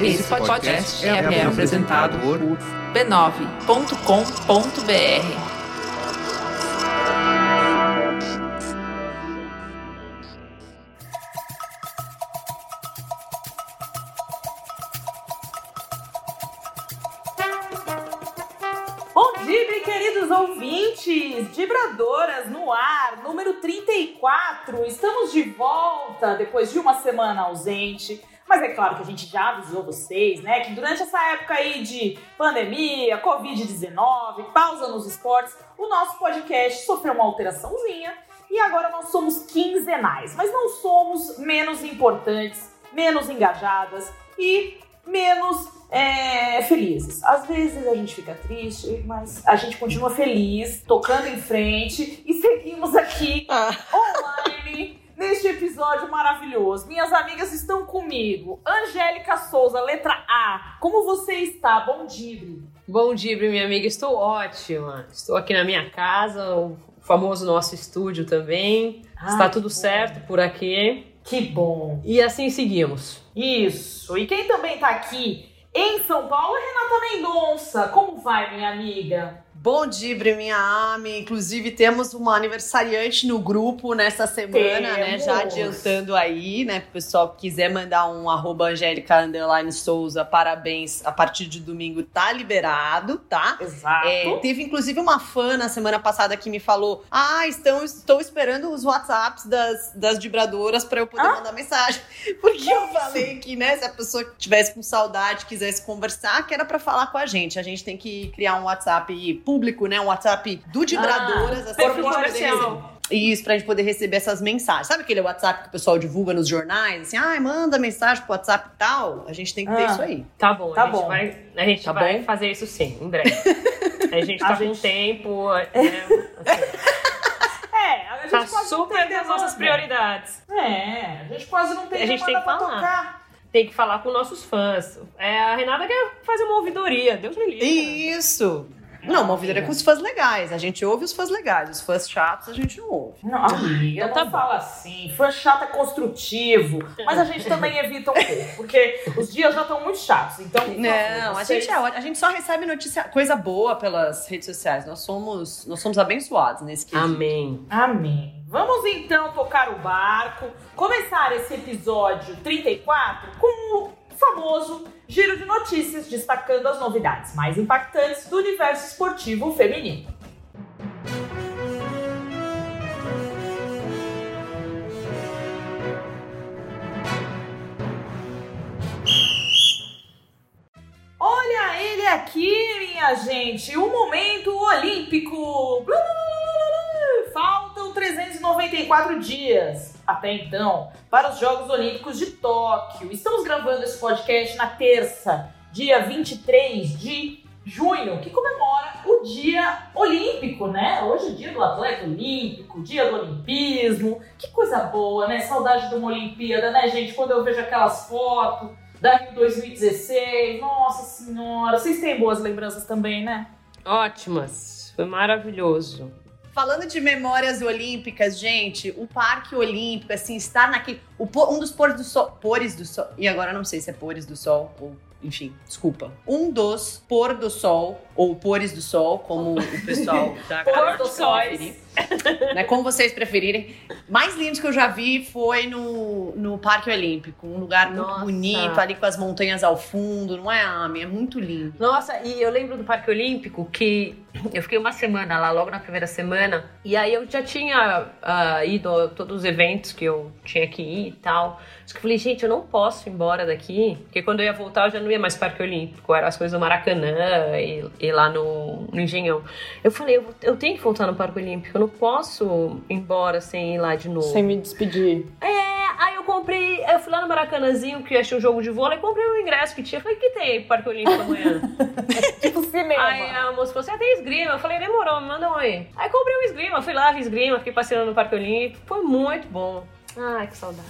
Esse podcast é, é apresentado por b9.com.br. Bom dia, queridos ouvintes! Vibradoras no ar, número 34. Estamos de volta depois de uma semana ausente. Mas é claro que a gente já avisou vocês, né, que durante essa época aí de pandemia, Covid-19, pausa nos esportes, o nosso podcast sofreu uma alteraçãozinha e agora nós somos quinzenais. Mas não somos menos importantes, menos engajadas e menos é, felizes. Às vezes a gente fica triste, mas a gente continua feliz, tocando em frente e seguimos aqui online neste episódio maravilhoso. Minhas amigas estão comigo. Angélica Souza, letra A. Como você está? Bom dia. Bom dia, minha amiga. Estou ótima. Estou aqui na minha casa, o famoso nosso estúdio também. Ai, está tudo certo por aqui. Que bom. E assim seguimos. Isso. E quem também tá aqui em São Paulo é Renata Mendonça. Como vai, minha amiga? Bom dia, minha Ami. Inclusive, temos uma aniversariante no grupo nessa semana, né? Já Temos. adiantando aí, né? Pro pessoal que quiser mandar um arroba Angélica Underline Souza, parabéns. A partir de domingo tá liberado, tá? Exato. É, teve inclusive uma fã na semana passada que me falou: Ah, estão, estou esperando os WhatsApps das, das vibradoras para eu poder Ah? mandar mensagem. Porque eu falei que, né, se a pessoa tivesse com saudade, quisesse conversar, que era para falar com a gente. A gente tem que criar um WhatsApp público, né? Um WhatsApp do Vibradoras, Ah, assim, perfil gente comercial. receber. Isso, pra gente poder receber essas mensagens. Sabe aquele WhatsApp que o pessoal divulga nos jornais? Assim, ah, manda mensagem pro WhatsApp e tal. A gente tem que ter Ah. isso aí. Tá bom, Tá a gente bom. vai, a gente Tá vai bom? fazer isso sim, em breve. A gente A tá gente- com tempo, né? Assim, É, a gente tá quase não super tem das nossas prioridades. É, a gente quase não tem A gente tem que pra falar. tocar. Tem que falar com nossos fãs. É, a Renata quer fazer uma ouvidoria, Deus me livre. Isso! Não, uma ouvidoria com os fãs legais. A gente ouve os fãs legais. Os fãs chatos a gente não ouve. Não, amiga, Então não tá bom. fala assim. Fã chato é construtivo. Mas a gente também evita um pouco, porque os dias já estão muito chatos. Então, Não, a gente é. A gente só recebe notícia, coisa boa pelas redes sociais. Nós somos, nós somos abençoados nesse quesito. Amém. Amém. Vamos então tocar o barco, começar esse episódio 34 com o famoso giro de notícias, destacando as novidades mais impactantes do universo esportivo feminino. Olha ele aqui, minha gente, o momento olímpico. Blu, blu, blu, blu, blu. Faltam 394 dias até então para os Jogos Olímpicos de Tóquio. Estamos gravando esse podcast na terça, dia 23 de junho, que comemora o Dia Olímpico, né? Hoje é dia do atleta olímpico, dia do olimpismo. Que coisa boa, né? Saudade de uma Olimpíada, né, gente? Quando eu vejo aquelas fotos da Rio 2016. Nossa senhora, vocês têm boas lembranças também, né? Ótimas. Foi maravilhoso. Falando de memórias olímpicas, gente, o Parque Olímpico, assim, estar naquele. O, um dos pores do sol. Pores do sol. E agora não sei se é pores do sol ou. Enfim, desculpa. Um dos pôr do sol, ou pores do sol, como o pessoal da Pôr do sol. né, como vocês preferirem. Mais lindo que eu já vi foi no, no Parque Olímpico. Um lugar muito Nossa. bonito, ali com as montanhas ao fundo, não é, Ami? É muito lindo. Nossa, e eu lembro do Parque Olímpico que eu fiquei uma semana lá, logo na primeira semana, e aí eu já tinha ah, ido a todos os eventos que eu tinha que ir e tal. Só que eu falei, gente, eu não posso ir embora daqui, porque quando eu ia voltar eu já não ia mais Parque Olímpico, eram as coisas do Maracanã e, e lá no, no Engenhão. Eu falei, eu, eu tenho que voltar no Parque Olímpico, eu não posso ir embora sem ir lá de novo. Sem me despedir. É, aí eu comprei, eu fui lá no Maracanãzinho, que achei um jogo de vôlei, comprei um ingresso que tinha. Falei, que tem aí pro Parque Olímpico amanhã? Tipo cinema. Aí a moça falou assim: ah, tem esgrima. Eu falei, demorou, me manda um aí. Aí comprei um esgrima, fui lá, vi esgrima, fiquei passeando no Parque Olímpico. Foi muito bom. Ai, que saudade.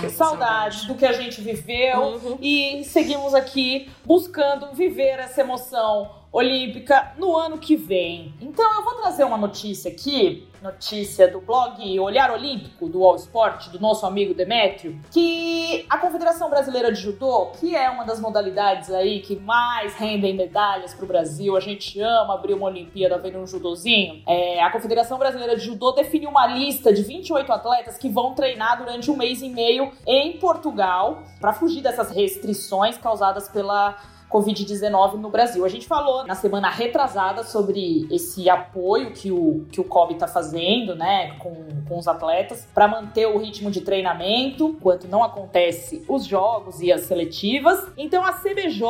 Que Saudades do que a gente viveu Uhum. e seguimos aqui buscando viver essa emoção olímpica no ano que vem. Então eu vou trazer uma notícia aqui, notícia do blog Olhar Olímpico do All Sport, do nosso amigo Demétrio, que a Confederação Brasileira de Judô, que é uma das modalidades aí que mais rendem medalhas para o Brasil, a gente ama abrir uma Olimpíada vendo um judozinho. É, a Confederação Brasileira de Judô definiu uma lista de 28 atletas que vão treinar durante um mês e meio em Portugal para fugir dessas restrições causadas pela Covid-19 no Brasil. A gente falou na semana retrasada sobre esse apoio que o, que o COB está fazendo, né, com, com os atletas, para manter o ritmo de treinamento, enquanto não acontece os jogos e as seletivas. Então a CBJ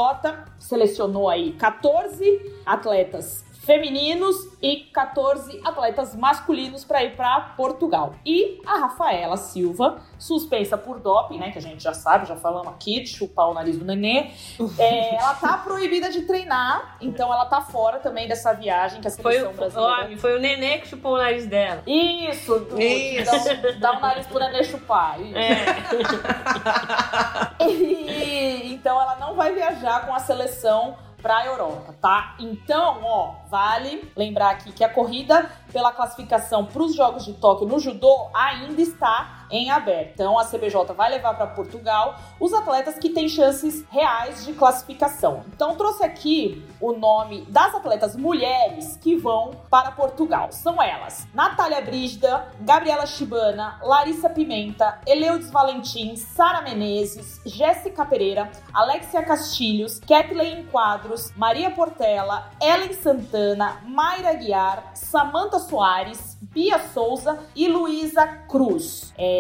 selecionou aí 14 atletas femininos e 14 atletas masculinos para ir para Portugal. E a Rafaela Silva, suspensa por doping, né? Que a gente já sabe, já falamos aqui, de chupar o nariz do nenê. É, ela tá proibida de treinar, então ela tá fora também dessa viagem que a seleção foi, brasileira. Ó, foi o nenê que chupou o nariz dela. Isso, do, Isso. Dá, o nariz pro nenê chupar. Isso. É. E, então ela não vai viajar com a seleção para a Europa, tá? Então, ó, vale lembrar aqui que a corrida pela classificação para os Jogos de Tóquio no judô ainda está em aberto. Então, a CBJ vai levar para Portugal os atletas que têm chances reais de classificação. Então, trouxe aqui o nome das atletas mulheres que vão para Portugal. São elas: Natália Brígida, Gabriela Chibana, Larissa Pimenta, Eleudes Valentim, Sara Menezes, Jéssica Pereira, Alexia Castilhos, Kathleen Quadros, Maria Portela, Ellen Santana, Mayra Guiar, Samantha Soares, Bia Souza e Luísa Cruz. É,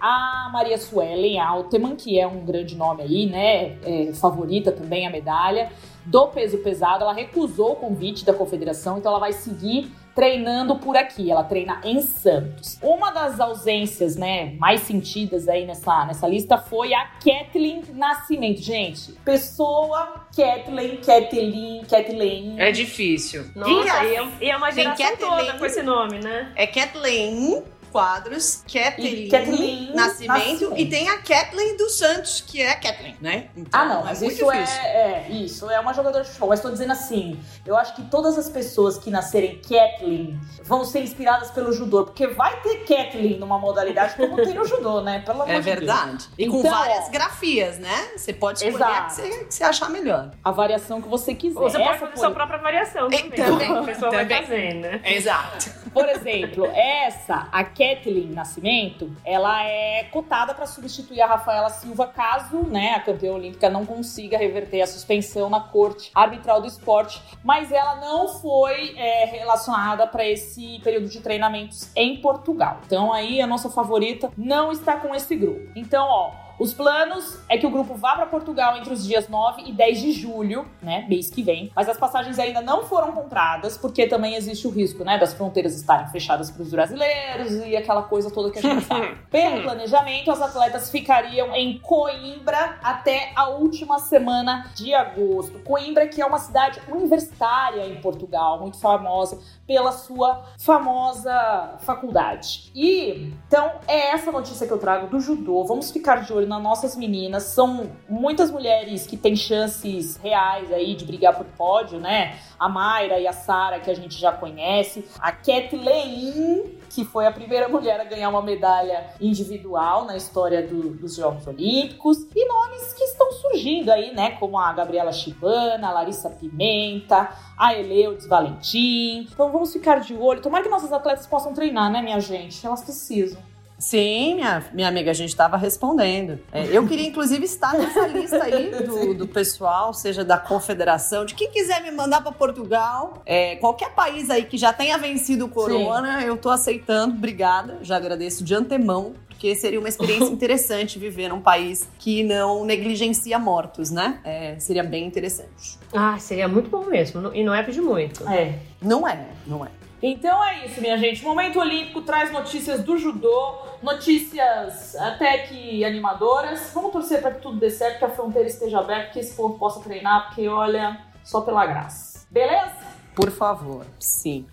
a Maria Suelen Alteman, que é um grande nome aí, né? É, favorita também a medalha do peso pesado, ela recusou o convite da confederação, então ela vai seguir treinando por aqui. Ela treina em Santos. Uma das ausências, né, mais sentidas aí nessa, nessa lista foi a Kathleen Nascimento. Gente, pessoa Kathleen, Kathleen, Kathleen. É difícil. Nossa, Quem e é, e é uma geração toda com esse nome, né? É Kathleen Quadros, Kathleen, Kathleen Nascimento, Nascimento. e tem a Kathleen dos Santos, que é a Kathleen, né? Então, Ah, não, mas muito isso é, é. Isso é uma jogadora de futebol. Mas tô dizendo assim: eu acho que todas as pessoas que nascerem Kathleen vão ser inspiradas pelo judô. Porque vai ter Kathleen numa modalidade como tem no judô, né? Pelo amor É de Deus. verdade. E com Então, várias grafias, né? Você pode escolher a que Exato. você, que você achar melhor. A variação que você quiser. Você pode Essa, fazer sua própria variação E também. também, A pessoa vai também. fazendo, né? Exato. Por exemplo, essa, a Kathleen Nascimento, ela é cotada para substituir a Rafaela Silva caso né, a campeã olímpica não consiga reverter a suspensão na corte arbitral do esporte. Mas ela não foi é, relacionada para esse período de treinamentos em Portugal. Então aí a nossa favorita não está com esse grupo. Então, ó. Os planos é que o grupo vá para Portugal entre os dias 9 e 10 de julho, né, mês que vem. Mas as passagens ainda não foram compradas, porque também existe o risco, né, das fronteiras estarem fechadas para os brasileiros e aquela coisa toda que a gente sabe. Pelo planejamento, as atletas ficariam em Coimbra até a última semana de agosto. Coimbra, que é uma cidade universitária em Portugal, muito famosa pela sua famosa faculdade. E então é essa notícia que eu trago do judô. Vamos ficar de olho nas nossas meninas. São muitas mulheres que têm chances reais aí de brigar por pódio, né? A Mayra e a Sara, que a gente já conhece. A Kathleen, que foi a primeira mulher a ganhar uma medalha individual na história do- dos Jogos Olímpicos. E nomes que estão surgindo aí, né? Como a Gabriela Chibana, a Larissa Pimenta, a Eleudes Valentim. Então vamos ficar de olho. Tomara que nossas atletas possam treinar, né, minha gente? Elas precisam. Sim, minha, minha amiga, a gente estava respondendo. É, eu queria, inclusive, estar nessa lista aí do, do pessoal, seja da confederação, de quem quiser me mandar para Portugal. É, qualquer país aí que já tenha vencido o corona, eu tô aceitando. Obrigada, já agradeço de antemão. Porque seria uma experiência interessante viver num país que não negligencia mortos, né? É, seria bem interessante. Ah, seria muito bom mesmo. E não é pedir muito. É. Não é, não é. Então é isso, minha gente. Momento Olímpico traz notícias do judô, notícias até que animadoras. Vamos torcer para que tudo dê certo, que a fronteira esteja aberta, que esse povo possa treinar, porque olha, só pela graça. Beleza? Por favor, sim.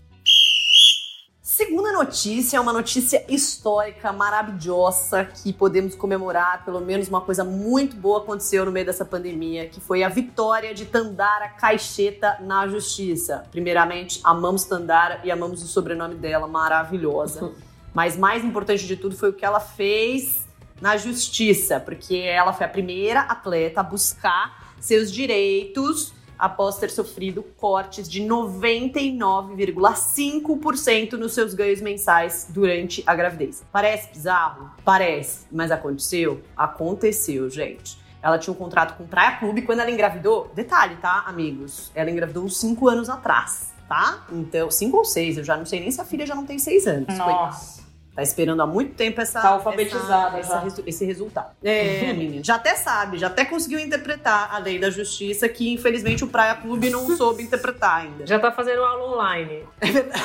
Segunda notícia é uma notícia histórica, maravilhosa, que podemos comemorar. Pelo menos uma coisa muito boa aconteceu no meio dessa pandemia, que foi a vitória de Tandara Caixeta na justiça. Primeiramente, amamos Tandara e amamos o sobrenome dela, maravilhosa. Mas mais importante de tudo foi o que ela fez na justiça, porque ela foi a primeira atleta a buscar seus direitos após ter sofrido cortes de 99,5% nos seus ganhos mensais durante a gravidez. Parece bizarro? Parece, mas aconteceu? Aconteceu, gente. Ela tinha um contrato com o Praia Clube quando ela engravidou. Detalhe, tá, amigos? Ela engravidou uns 5 anos atrás, tá? Então, 5 ou 6, eu já não sei nem se a filha já não tem 6 anos. Nossa. Tá esperando há muito tempo essa. Tá alfabetizada essa, essa, esse resultado. É, menina. Já até sabe, já até conseguiu interpretar a lei da justiça, que infelizmente o Praia Clube não soube interpretar ainda. Já tá fazendo aula online. É verdade.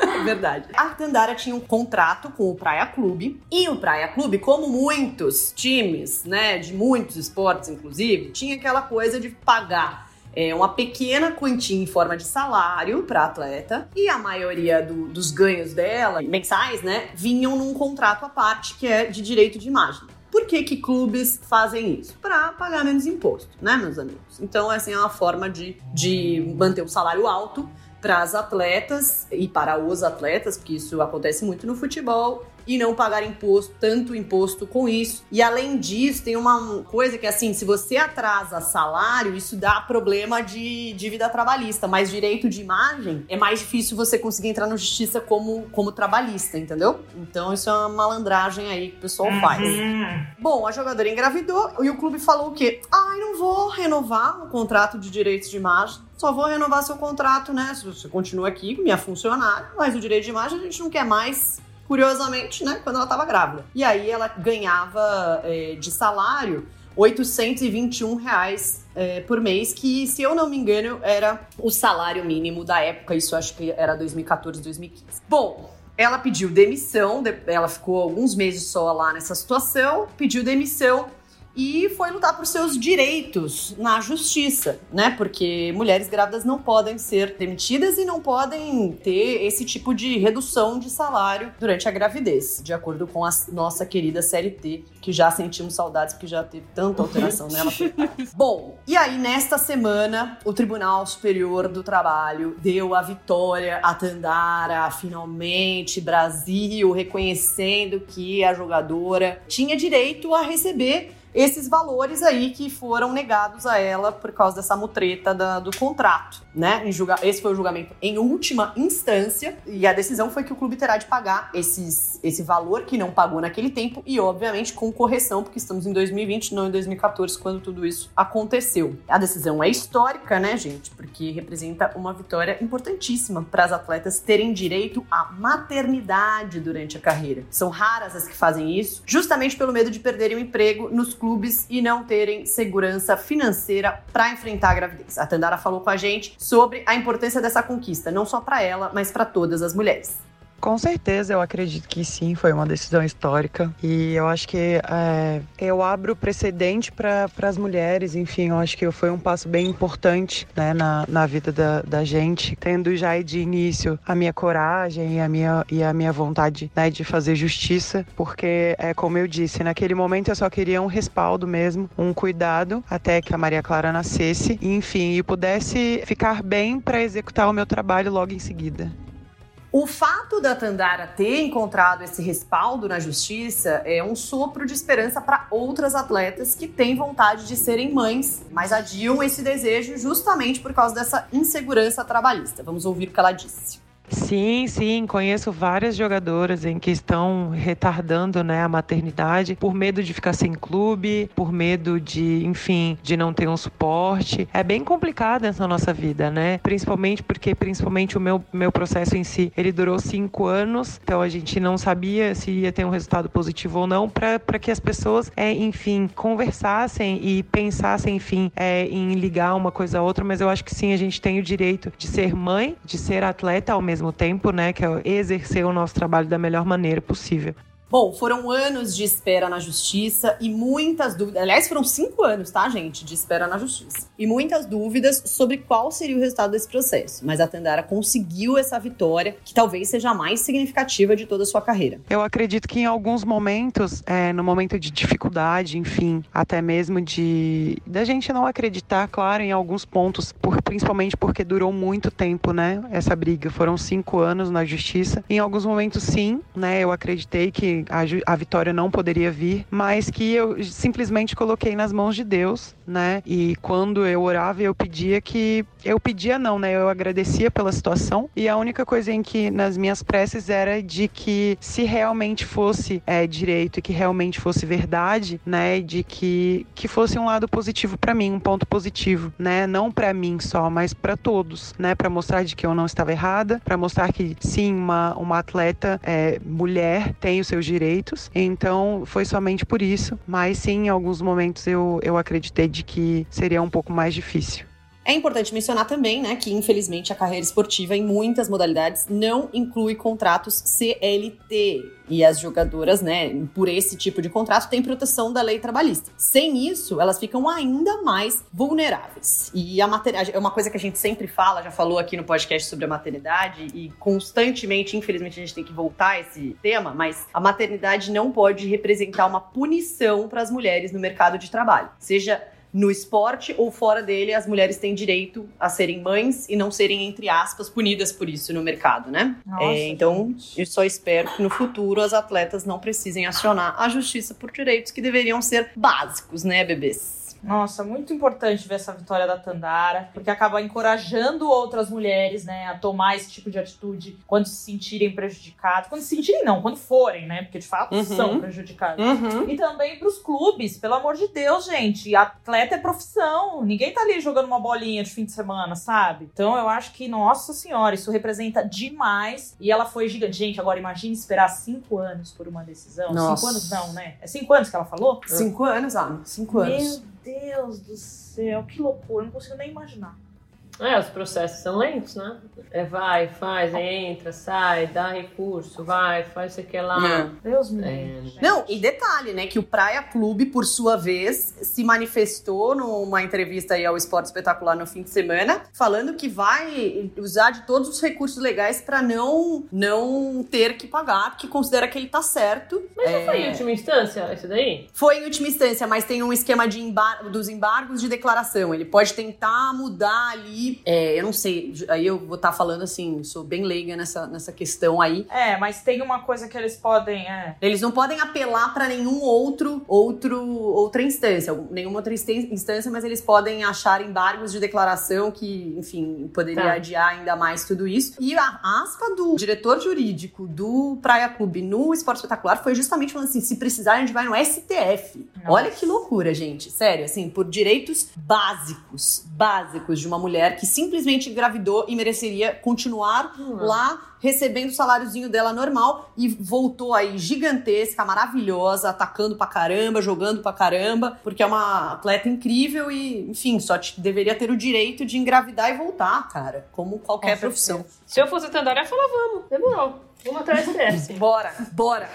é verdade. A Tandara tinha um contrato com o Praia Clube. E o Praia Clube, como muitos times, né, de muitos esportes, inclusive, tinha aquela coisa de pagar é, uma pequena quantia em forma de salário para atleta e a maioria do, dos ganhos dela, mensais, né, vinham num contrato à parte que é de direito de imagem. Por que, que clubes fazem isso? Para pagar menos imposto, né, meus amigos? Então, assim, é uma forma de, de manter o salário alto para as atletas e para os atletas, porque isso acontece muito no futebol, e não pagar imposto, tanto imposto com isso. E além disso, tem uma coisa que assim, se você atrasa salário, isso dá problema de dívida trabalhista, mas direito de imagem é mais difícil você conseguir entrar na justiça como, como trabalhista, entendeu? Então isso é uma malandragem aí que o pessoal Uhum. faz. Bom, a jogadora engravidou e o clube falou o quê? Ai, não vou renovar o contrato de direitos de imagem. Só vou renovar seu contrato, né? Se você continua aqui, minha funcionária, mas o direito de imagem a gente não quer mais curiosamente, né, quando ela estava grávida. E aí ela ganhava é, de salário 821 reais é, por mês, que, se eu não me engano, era o salário mínimo da época. Isso acho que era 2014, 2015. Bom, ela pediu demissão, de- ela ficou alguns meses só lá nessa situação, pediu demissão e foi lutar por seus direitos na justiça, né? Porque mulheres grávidas não podem ser demitidas e não podem ter esse tipo de redução de salário durante a gravidez, de acordo com a nossa querida CLT, que já sentimos saudades porque já teve tanta alteração nela. Bom, e aí nesta semana, o Tribunal Superior do Trabalho deu a vitória a Tandara, finalmente, Brasil, reconhecendo que a jogadora tinha direito a receber esses valores aí que foram negados a ela por causa dessa mutreta da- do contrato, né? Esse foi o julgamento em última instância e a decisão foi que o clube terá de pagar esses, esse valor que não pagou naquele tempo e, obviamente, com correção, porque estamos em 2020, não em 2014, quando tudo isso aconteceu. A decisão é histórica, né, gente? Porque representa uma vitória importantíssima para as atletas terem direito à maternidade durante a carreira. São raras as que fazem isso, justamente pelo medo de perderem o emprego nos clubes e não terem segurança financeira para enfrentar a gravidez. A Tandara falou com a gente sobre a importância dessa conquista, não só para ela, mas para todas as mulheres. Com certeza, eu acredito que sim, foi uma decisão histórica. E eu acho que é, eu abro precedente para as mulheres, enfim, eu acho que foi um passo bem importante né, na, na vida da, da gente, tendo já de início a minha coragem e a minha, e a minha vontade né, de fazer justiça, porque, é como eu disse, naquele momento eu só queria um respaldo mesmo, um cuidado até que a Maria Clara nascesse, enfim, e pudesse ficar bem para executar o meu trabalho logo em seguida. O fato da Tandara ter encontrado esse respaldo na justiça é um sopro de esperança para outras atletas que têm vontade de serem mães, mas adiam esse desejo justamente por causa dessa insegurança trabalhista. Vamos ouvir o que ela disse. Sim, sim, conheço várias jogadoras em que estão retardando né, a maternidade por medo de ficar sem clube, por medo de, enfim, de não ter um suporte. É bem complicado essa nossa vida, né? Principalmente porque, principalmente o meu, meu processo em si, ele durou cinco anos, então a gente não sabia se ia ter um resultado positivo ou não, para que as pessoas, é, enfim, conversassem e pensassem, enfim, é, em ligar uma coisa a outra, mas eu acho que sim, a gente tem o direito de ser mãe, de ser atleta ao mesmo tempo, né? Que é exercer o nosso trabalho da melhor maneira possível. Bom, foram anos de espera na justiça e muitas dúvidas. Aliás, foram cinco anos, tá, gente, de espera na justiça. E muitas dúvidas sobre qual seria o resultado desse processo. Mas a Tandara conseguiu essa vitória, que talvez seja a mais significativa de toda a sua carreira. Eu acredito que em alguns momentos, é, no momento de dificuldade, enfim, até mesmo de da gente não acreditar, claro, em alguns pontos, por, principalmente porque durou muito tempo, né? Essa briga. Foram cinco anos na justiça. Em alguns momentos, sim, né? Eu acreditei que a, a vitória não poderia vir, mas que eu simplesmente coloquei nas mãos de Deus, né? E quando eu orava, eu pedia que. Eu pedia não, né? Eu agradecia pela situação. E a única coisa em que nas minhas preces era de que se realmente fosse é, direito e que realmente fosse verdade, né? De que, que fosse um lado positivo para mim, um ponto positivo, né? Não para mim só, mas para todos, né? Para mostrar de que eu não estava errada, para mostrar que sim, uma, uma atleta é, mulher tem os seus direitos. Então foi somente por isso, mas sim, em alguns momentos eu, eu acreditei de que seria um pouco mais difícil. É importante mencionar também, né, que infelizmente a carreira esportiva em muitas modalidades não inclui contratos CLT. E as jogadoras, né, por esse tipo de contrato, têm proteção da lei trabalhista. Sem isso, elas ficam ainda mais vulneráveis. E a maternidade é uma coisa que a gente sempre fala, já falou aqui no podcast sobre a maternidade, e constantemente, infelizmente, a gente tem que voltar a esse tema, mas a maternidade não pode representar uma punição para as mulheres no mercado de trabalho. Seja no esporte ou fora dele, as mulheres têm direito a serem mães e não serem, entre aspas, punidas por isso no mercado, né? Nossa, É, então, gente. eu só espero que no futuro as atletas não precisem acionar a justiça por direitos que deveriam ser básicos, né, bebês? Nossa, muito importante ver essa vitória da Tandara, porque acaba encorajando outras mulheres, né, a tomar esse tipo de atitude quando se sentirem prejudicadas. Quando se sentirem, não, quando forem, né, porque de fato Uhum. são prejudicadas. Uhum. E também pros clubes, pelo amor de Deus, gente. Atleta é profissão. Ninguém tá ali jogando uma bolinha de fim de semana, sabe? Então eu acho que, nossa senhora, isso representa demais. E ela foi gigante. Gente, agora imagine esperar cinco anos por uma decisão. Nossa. Cinco anos não, né? É cinco anos que ela falou? Cinco anos, ah, cinco anos. Meu Deus do céu, que loucura. Não consigo nem imaginar. É, os processos são lentos, né? É vai, faz, entra, sai, dá recurso, vai, faz isso aqui lá. É. Deus me É. livre. gente. Não, e detalhe, né, que o Praia Clube, por sua vez, se manifestou numa entrevista aí ao Esporte Espetacular no fim de semana, falando que vai usar de todos os recursos legais pra não não ter que pagar, porque considera que ele tá certo. Mas não É. foi em última instância isso daí? Foi em última instância, mas tem um esquema de embar dos embargos de declaração. Ele pode tentar mudar ali. É, eu não sei, aí eu vou estar falando assim, sou bem leiga nessa, nessa questão aí. É, mas tem uma coisa que eles podem. É. Eles não podem apelar para nenhum outro, outro, outra instância, nenhuma outra instân- instância, mas eles podem achar embargos de declaração que, enfim, poderia Tá. adiar ainda mais tudo isso. E a aspa do diretor jurídico do Praia Clube no Esporte Espetacular foi justamente falando assim: se precisar, a gente vai no STF. Nossa. Olha que loucura, gente. Sério, assim, por direitos básicos, básicos de uma mulher que simplesmente engravidou e mereceria continuar Hum. lá recebendo o saláriozinho dela normal e voltou aí gigantesca, maravilhosa, atacando pra caramba, jogando pra caramba, porque é uma atleta incrível e, enfim, só te- deveria ter o direito de engravidar e voltar, cara, como qualquer Com profissão. Se eu fosse Tandara, eu ia falar, vamos, demorou. Vamos atrás do STF. Bora, bora.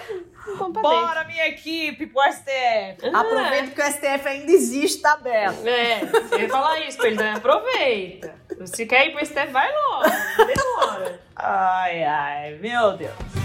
Vamos pra dentro. Bora, minha equipe, pro STF. Aproveita que o STF ainda existe, tá aberto. É, você ia falar isso pra ele, né? Aproveita. Se quer ir pro STF, vai logo. Demora. Ai, ai, meu Deus.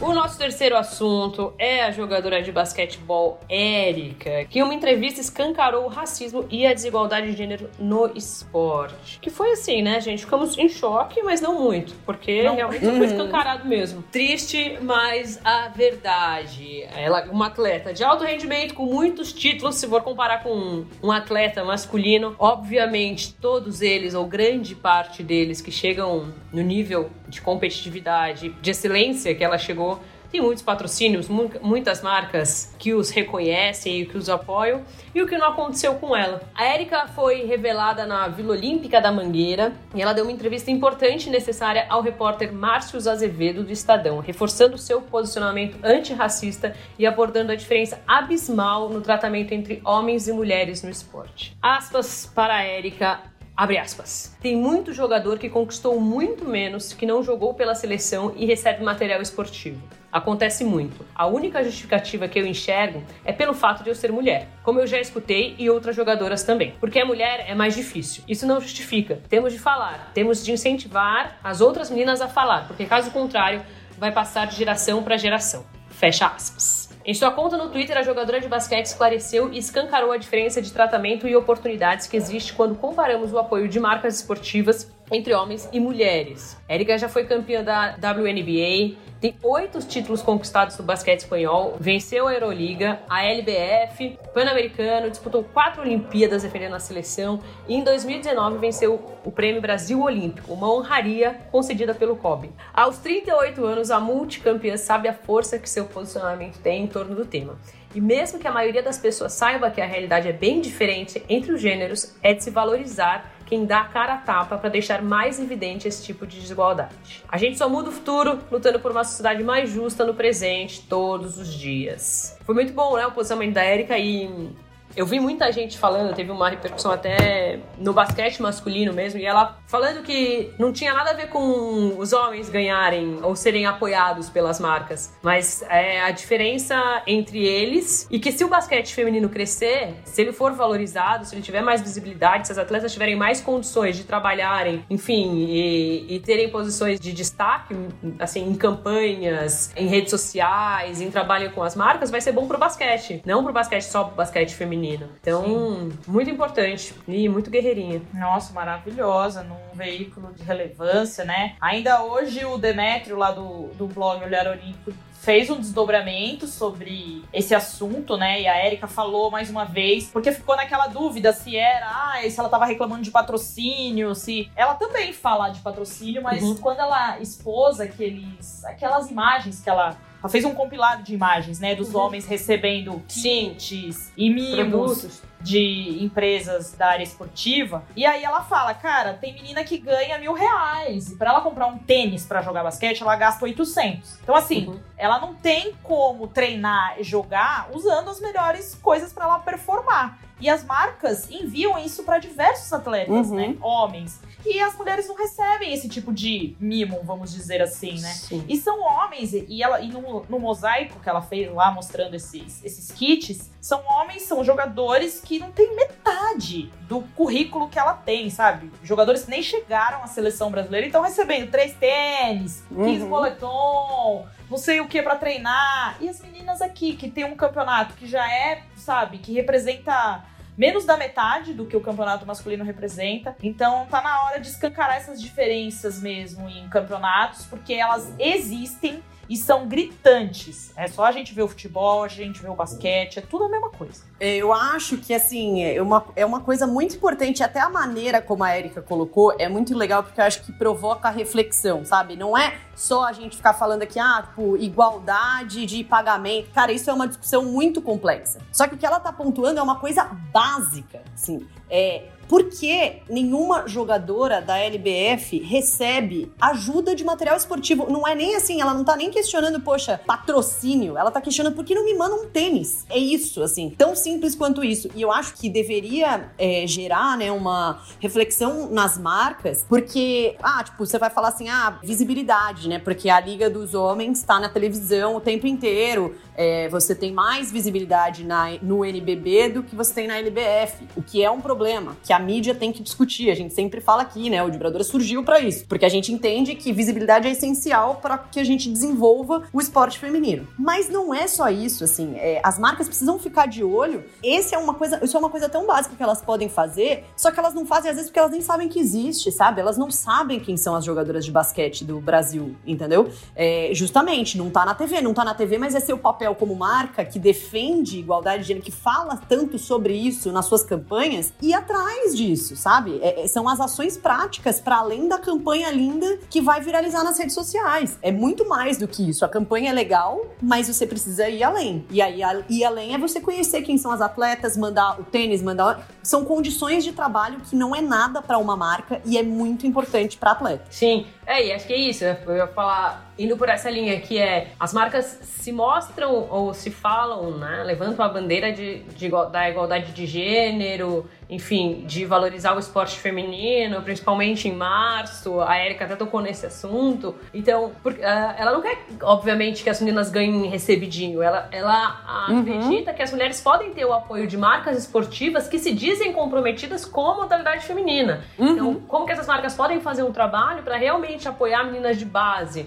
O nosso terceiro assunto é a jogadora de basquetebol Érica, que em uma entrevista escancarou o racismo e a desigualdade de gênero no esporte. Que foi assim, né, gente? Ficamos em choque, mas não muito, porque Não. realmente foi escancarado mesmo. Triste, mas a verdade. Ela é uma atleta de alto rendimento, com muitos títulos, se for comparar com um, um atleta masculino. Obviamente, todos eles, ou grande parte deles, que chegam no nível de competitividade, de excelência que ela chegou, tem muitos patrocínios, mu- muitas marcas que os reconhecem e que os apoiam, e o que não aconteceu com ela. A Érica foi revelada na Vila Olímpica da Mangueira e ela deu uma entrevista importante e necessária ao repórter Márcio Azevedo do Estadão, reforçando seu posicionamento antirracista e abordando a diferença abismal no tratamento entre homens e mulheres no esporte. Aspas para a Érica Abre aspas. Tem muito jogador que conquistou muito menos, que não jogou pela seleção e recebe material esportivo. Acontece muito. A única justificativa que eu enxergo é pelo fato de eu ser mulher, como eu já escutei e outras jogadoras também. Porque a mulher é mais difícil. Isso não justifica. Temos de falar, temos de incentivar as outras meninas a falar, porque caso contrário, vai passar de geração para geração. Fecha aspas. Em sua conta no Twitter, a jogadora de basquete esclareceu e escancarou a diferença de tratamento e oportunidades que existe quando comparamos o apoio de marcas esportivas entre homens e mulheres. Érica já foi campeã da WNBA, tem oito títulos conquistados no basquete espanhol, venceu a Euroliga, a LBF, Pan-Americano, disputou quatro Olimpíadas defendendo a seleção e em 2019 venceu o Prêmio Brasil Olímpico, uma honraria concedida pelo COB. Aos 38 anos, a multicampeã sabe a força que seu posicionamento tem em torno do tema. E mesmo que a maioria das pessoas saiba que a realidade é bem diferente entre os gêneros, é de se valorizar quem dá a cara a tapa para deixar mais evidente esse tipo de desigualdade. A gente só muda o futuro lutando por uma sociedade mais justa no presente, todos os dias. Foi muito bom, né, o posicionamento da Erika e eu vi muita gente falando, teve uma repercussão até no basquete masculino mesmo, e ela falando que não tinha nada a ver com os homens ganharem ou serem apoiados pelas marcas, mas é a diferença entre eles e que se o basquete feminino crescer, se ele for valorizado, se ele tiver mais visibilidade, se as atletas tiverem mais condições de trabalharem, enfim, e, e terem posições de destaque, assim, em campanhas, em redes sociais, em trabalho com as marcas, vai ser bom pro basquete, não pro basquete só pro basquete feminino menina. Então, Sim. muito importante e muito guerreirinha. Nossa, maravilhosa, num veículo de relevância, né? Ainda hoje o Demétrio, lá do, do blog Olhar Olímpico, fez um desdobramento sobre esse assunto, né? E a Erika falou mais uma vez, porque ficou naquela dúvida se era, ah, se ela tava reclamando de patrocínio, se. Ela também fala de patrocínio, mas uhum. quando ela expôs aqueles, aquelas imagens que ela ela fez um compilado de imagens, né, dos uhum. homens recebendo kits e mimos Produtos. de empresas da área esportiva. E aí ela fala, cara, tem menina que ganha mil reais. E pra ela comprar um tênis para jogar basquete, ela gasta 800. Então, assim, uhum. ela não tem como treinar e jogar usando as melhores coisas para ela performar. E as marcas enviam isso para diversos atletas, uhum. né? Homens. E as mulheres não recebem esse tipo de mimo, vamos dizer assim, né? Sim. E são homens, e ela e no, no, mosaico que ela fez lá mostrando esses, esses kits, são homens, são jogadores que não têm metade do currículo que ela tem, sabe? Jogadores que nem chegaram à seleção brasileira e estão recebendo três tênis, 15 uhum. boletom, não sei o que para treinar. E as meninas aqui, que tem um campeonato que já é, sabe, que representa menos da metade do que o campeonato masculino representa. Então tá na hora de escancarar essas diferenças mesmo em campeonatos, porque elas existem e são gritantes. É só a gente ver o futebol, a gente ver o basquete, é tudo a mesma coisa. Eu acho que, assim, é uma, é uma coisa muito importante, até a maneira como a Erika colocou é muito legal, porque eu acho que provoca reflexão, sabe? Não é só a gente ficar falando aqui, ah, tipo, igualdade de pagamento. Cara, isso é uma discussão muito complexa. Só que o que ela tá pontuando é uma coisa básica, assim. É, por que nenhuma jogadora da LBF recebe ajuda de material esportivo? Não é nem assim, ela não tá nem questionando, poxa, patrocínio. Ela tá questionando por que não me manda um tênis. É isso, assim, tão simples quanto isso. E eu acho que deveria é, gerar, né, uma reflexão nas marcas, porque, ah, tipo, você vai falar assim, ah, visibilidade, né? Porque a Liga dos Homens tá na televisão o tempo inteiro. É, você tem mais visibilidade na, no NBB do que você tem na LBF, o que é um problema, que a a mídia tem que discutir. A gente sempre fala aqui, né? O Vibradora surgiu para isso, porque a gente entende que visibilidade é essencial para que a gente desenvolva o esporte feminino. Mas não é só isso, assim. É, as marcas precisam ficar de olho. Esse é uma coisa, isso é uma coisa tão básica que elas podem fazer, só que elas não fazem às vezes porque elas nem sabem que existe, sabe? Elas não sabem quem são as jogadoras de basquete do Brasil, entendeu? É, justamente, não tá na TV, não tá na TV, mas é seu papel como marca que defende igualdade de gênero, que fala tanto sobre isso nas suas campanhas e atrás mais disso, sabe? É, é, são as ações práticas para além da campanha linda que vai viralizar nas redes sociais. É muito mais do que isso. A campanha é legal, mas você precisa ir além. E aí, ir além é você conhecer quem são as atletas, mandar o tênis, mandar. São condições de trabalho que não é nada para uma marca e é muito importante para atleta. Sim, É, e acho que é isso. Eu ia falar, indo por essa linha que é as marcas se mostram ou se falam, né? Levantam a bandeira de, de da igualdade de gênero, enfim, de valorizar o esporte feminino, principalmente em março. A Erika até tocou nesse assunto. Então, porque, uh, ela não quer, obviamente, que as meninas ganhem recebidinho. Ela, ela uhum. acredita que as mulheres podem ter o apoio de marcas esportivas que se dizem comprometidas com a modalidade feminina. Uhum. Então, como que essas marcas podem fazer um trabalho para realmente apoiar meninas de base?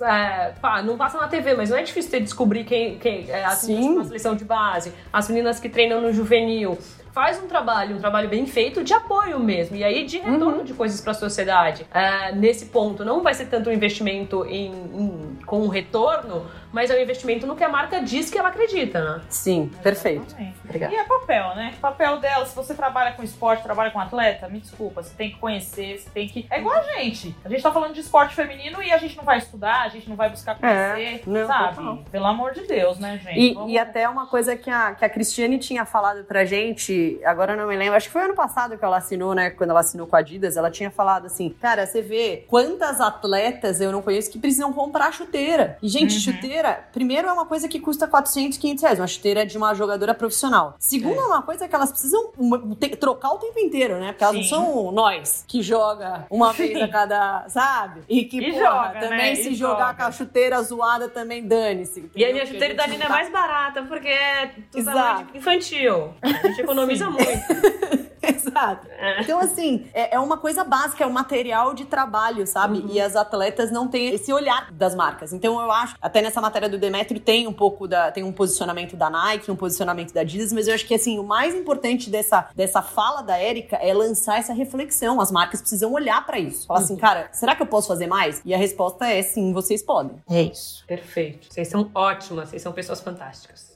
É, pá, não passa na TV, mas não é difícil ter descobrir quem, quem é as meninas na seleção de base, as meninas que treinam no juvenil faz um trabalho, um trabalho bem feito de apoio mesmo, e aí de retorno uhum. de coisas para a sociedade. Uh, nesse ponto, não vai ser tanto um investimento em, em, com um retorno, mas é um investimento no que a marca diz que ela acredita, né? Sim, perfeito. Obrigada. E é papel, né? Papel dela, se você trabalha com esporte, trabalha com atleta, me desculpa, você tem que conhecer, você tem que. É igual a gente. A gente tá falando de esporte feminino e a gente não vai estudar, a gente não vai buscar conhecer, é, não, sabe? Não. Pelo amor de Deus, né, gente? E, Vamos... e até uma coisa que a, que a Cristiane tinha falado pra gente agora não me lembro, acho que foi ano passado que ela assinou, né? Quando ela assinou com a Adidas, ela tinha falado assim: cara, você vê quantas atletas eu não conheço que precisam comprar chuteira. E, gente, uhum. chuteira, primeiro é uma coisa que custa 400, 500 reais, uma chuteira de uma jogadora profissional. Segundo, é, é uma coisa que elas precisam trocar o tempo inteiro, né? Porque elas Sim. não são nós que joga uma vez a cada, sabe? E que, e porra, joga, também né? se e jogar joga. com a chuteira zoada também dane-se. E a minha chuteira da Nina é mais barata, porque é infantil. A gente economiza muito. Exato. É. Então, assim, é, é, uma coisa básica, é um material de trabalho, sabe? Uhum. E as atletas não têm esse olhar das marcas. Então, eu acho, até nessa matéria do Demetrio tem um pouco da. tem um posicionamento da Nike, um posicionamento da Adidas, mas eu acho que, assim, o mais importante dessa, dessa fala da Erika é lançar essa reflexão. As marcas precisam olhar para isso. Falar assim, cara, será que eu posso fazer mais? E a resposta é sim, vocês podem. É isso. Perfeito. Vocês são ótimas, vocês são pessoas fantásticas.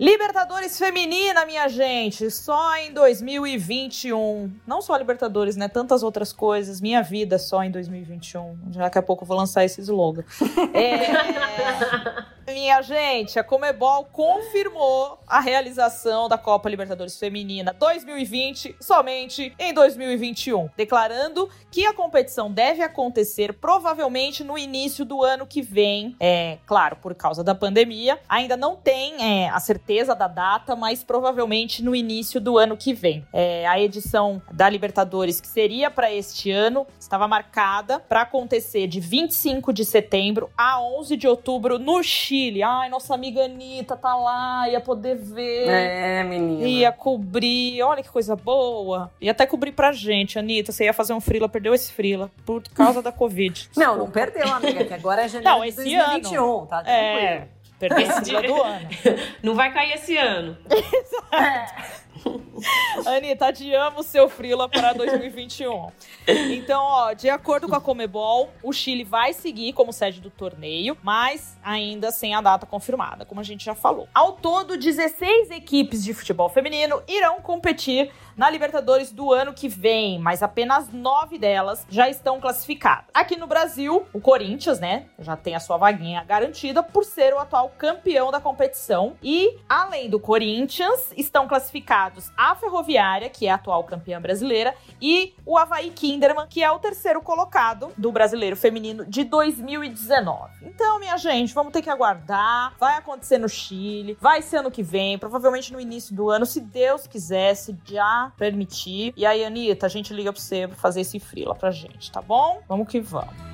Libertadores feminina, minha gente, só em 2021. Não só Libertadores, né? Tantas outras coisas. Minha vida só em 2021. Daqui a pouco eu vou lançar esse slogan. é... Minha gente, a Comebol confirmou a realização da Copa Libertadores Feminina 2020 somente em 2021, declarando que a competição deve acontecer provavelmente no início do ano que vem. É, claro, por causa da pandemia, ainda não tem é, a certeza da data, mas provavelmente no início do ano que vem. É, a edição da Libertadores, que seria para este ano, estava marcada para acontecer de 25 de setembro a 11 de outubro no Chile. Chile. Ai, nossa amiga Anitta tá lá, ia poder ver. É, menina. Ia cobrir. Olha que coisa boa. Ia até cobrir pra gente, Anitta. Você ia fazer um frila, perdeu esse frila. Por causa da Covid. Desculpa. Não, não perdeu, amiga, que agora é janeiro não, de 2021, ano. tá? É. Perdeu esse dia do ano. Não vai cair esse ano. Exato. Anitta, adiamos seu Frila para 2021. Então, ó, de acordo com a Comebol, o Chile vai seguir como sede do torneio, mas ainda sem a data confirmada, como a gente já falou. Ao todo, 16 equipes de futebol feminino irão competir na Libertadores do ano que vem, mas apenas nove delas já estão classificadas. Aqui no Brasil, o Corinthians, né, já tem a sua vaguinha garantida por ser o atual campeão da competição. E, além do Corinthians, estão classificados a Ferroviária, que é a atual campeã brasileira, e o Havaí Kinderman, que é o terceiro colocado do brasileiro feminino de 2019. Então, minha gente, vamos ter que aguardar. Vai acontecer no Chile, vai ser ano que vem, provavelmente no início do ano, se Deus quiser, se já permitir. E aí, Anitta, a gente liga pra você fazer esse frila pra gente, tá bom? Vamos que vamos.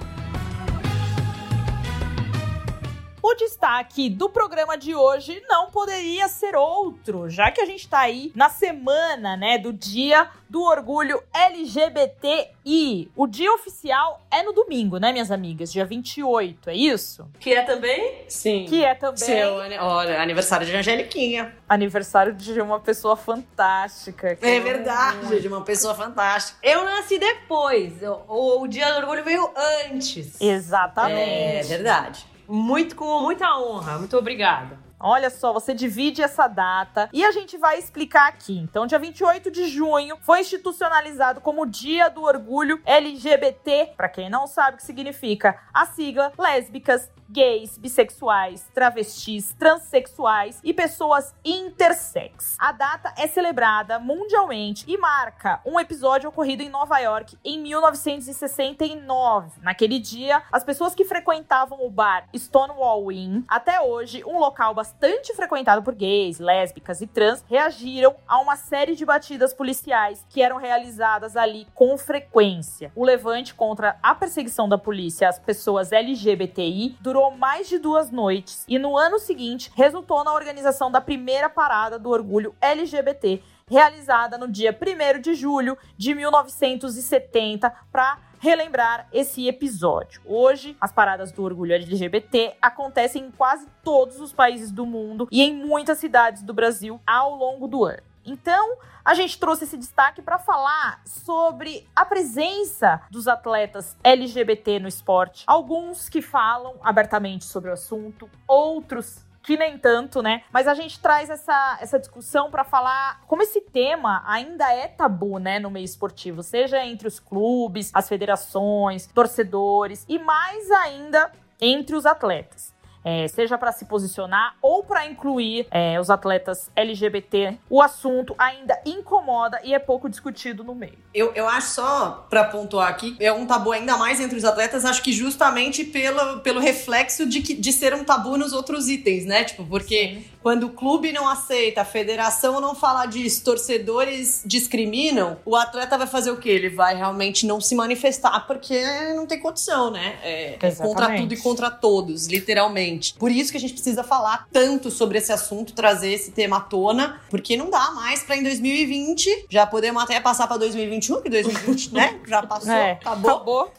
O destaque do programa de hoje não poderia ser outro, já que a gente tá aí na semana, né, do Dia do Orgulho LGBTI. O dia oficial é no domingo, né, minhas amigas? Dia 28, é isso? Que é também? Sim. Que é também. Seu, olha, aniversário de Angeliquinha. Aniversário de uma pessoa fantástica. É verdade, de uma pessoa fantástica. Eu nasci depois. O, o Dia do Orgulho veio antes. Exatamente. É verdade muito com muita honra. Muito obrigada. Olha só, você divide essa data e a gente vai explicar aqui. Então, dia 28 de junho foi institucionalizado como Dia do Orgulho LGBT. Para quem não sabe o que significa, a sigla lésbicas, gays, bissexuais, travestis, transexuais e pessoas intersex. A data é celebrada mundialmente e marca um episódio ocorrido em Nova York em 1969. Naquele dia, as pessoas que frequentavam o bar Stonewall Inn, até hoje um local bastante frequentado por gays, lésbicas e trans, reagiram a uma série de batidas policiais que eram realizadas ali com frequência. O levante contra a perseguição da polícia às pessoas LGBTI durou mais de duas noites e no ano seguinte resultou na organização da primeira parada do orgulho LGBT realizada no dia 1 de julho de 1970 para relembrar esse episódio. Hoje, as paradas do orgulho LGBT acontecem em quase todos os países do mundo e em muitas cidades do Brasil ao longo do ano. Então, a gente trouxe esse destaque para falar sobre a presença dos atletas LGBT no esporte. Alguns que falam abertamente sobre o assunto, outros que nem tanto, né? Mas a gente traz essa, essa discussão para falar como esse tema ainda é tabu, né, no meio esportivo, seja entre os clubes, as federações, torcedores e mais ainda entre os atletas é, seja para se posicionar ou para incluir é, os atletas LGBT, o assunto ainda incomoda e é pouco discutido no meio. Eu, eu acho só, para pontuar aqui, é um tabu ainda mais entre os atletas, acho que justamente pelo, pelo reflexo de, que, de ser um tabu nos outros itens, né? Tipo, porque Sim. Quando o clube não aceita, a federação não fala disso, torcedores discriminam, o atleta vai fazer o quê? Ele vai realmente não se manifestar porque não tem condição, né? É, é contra tudo e contra todos, literalmente. Por isso que a gente precisa falar tanto sobre esse assunto, trazer esse tema à tona, porque não dá mais para em 2020, já podemos até passar para 2021, que 2020, né, já passou, é, acabou. Acabou.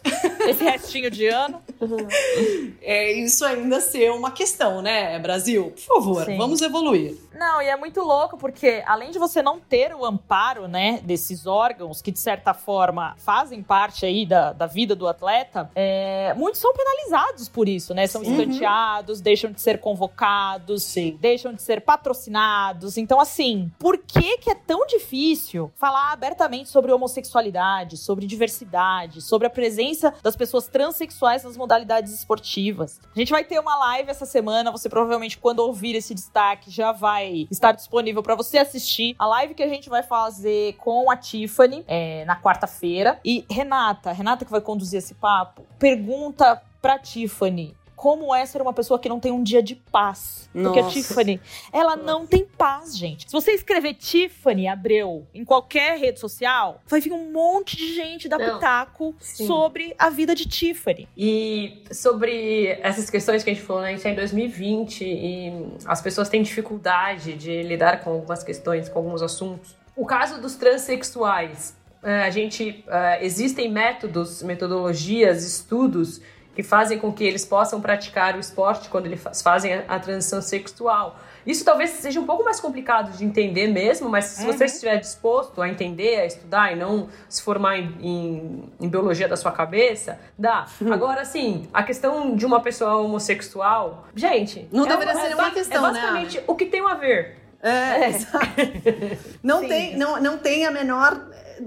Esse restinho de ano. é isso ainda ser uma questão, né, Brasil? Por favor, Sim. vamos evoluir. Não, e é muito louco porque além de você não ter o amparo, né, desses órgãos que de certa forma fazem parte aí da, da vida do atleta, é, muitos são penalizados por isso, né? São escanteados, deixam de ser convocados, Sim. deixam de ser patrocinados. Então, assim, por que que é tão difícil falar abertamente sobre homossexualidade, sobre diversidade, sobre a presença das pessoas transexuais nas modalidades esportivas? A gente vai ter uma live essa semana, você provavelmente quando ouvir esse destaque já vai estar disponível para você assistir. A live que a gente vai fazer com a Tiffany é, na quarta-feira. E Renata, Renata que vai conduzir esse papo, pergunta pra Tiffany como é ser uma pessoa que não tem um dia de paz. Nossa. Porque a Tiffany, ela não tem paz, gente. Se você escrever Tiffany Abreu em qualquer rede social, vai vir um monte de gente dar pitaco sobre a vida de Tiffany. E sobre essas questões que a gente falou, né? Isso é em 2020 e as pessoas têm dificuldade de lidar com algumas questões, com alguns assuntos. O caso dos transexuais, é, a gente uh, existem métodos, metodologias, estudos que fazem com que eles possam praticar o esporte quando eles fazem a, transição sexual. Isso talvez seja um pouco mais complicado de entender mesmo, mas se uhum. você estiver disposto a entender, a estudar e não se formar em, em, em biologia da sua cabeça, dá. Uhum. Agora, assim, a questão de uma pessoa homossexual, gente. Não é deveria uma, ser é, uma questão, é basicamente né? o que tem a ver. É, é. não, tem, não, não tem a menor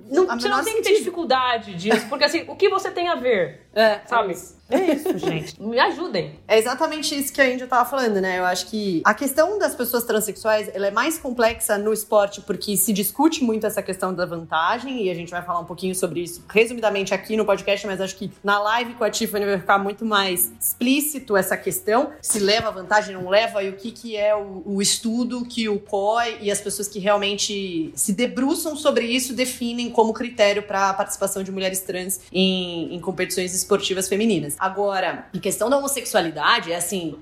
não, você não tem que ter dificuldade disso, porque assim, o que você tem a ver? É, sabe? É isso, gente. Me ajudem. É exatamente isso que a Índia tava falando, né? Eu acho que a questão das pessoas transexuais, ela é mais complexa no esporte porque se discute muito essa questão da vantagem e a gente vai falar um pouquinho sobre isso resumidamente aqui no podcast, mas acho que na live com a Tiffany vai ficar muito mais explícito essa questão, se leva vantagem, não leva e o que que é o, o estudo que o COI e as pessoas que realmente se debruçam sobre isso definem como critério para a participação de mulheres trans em, em competições esportivas femininas. Agora, em questão da homossexualidade, é assim,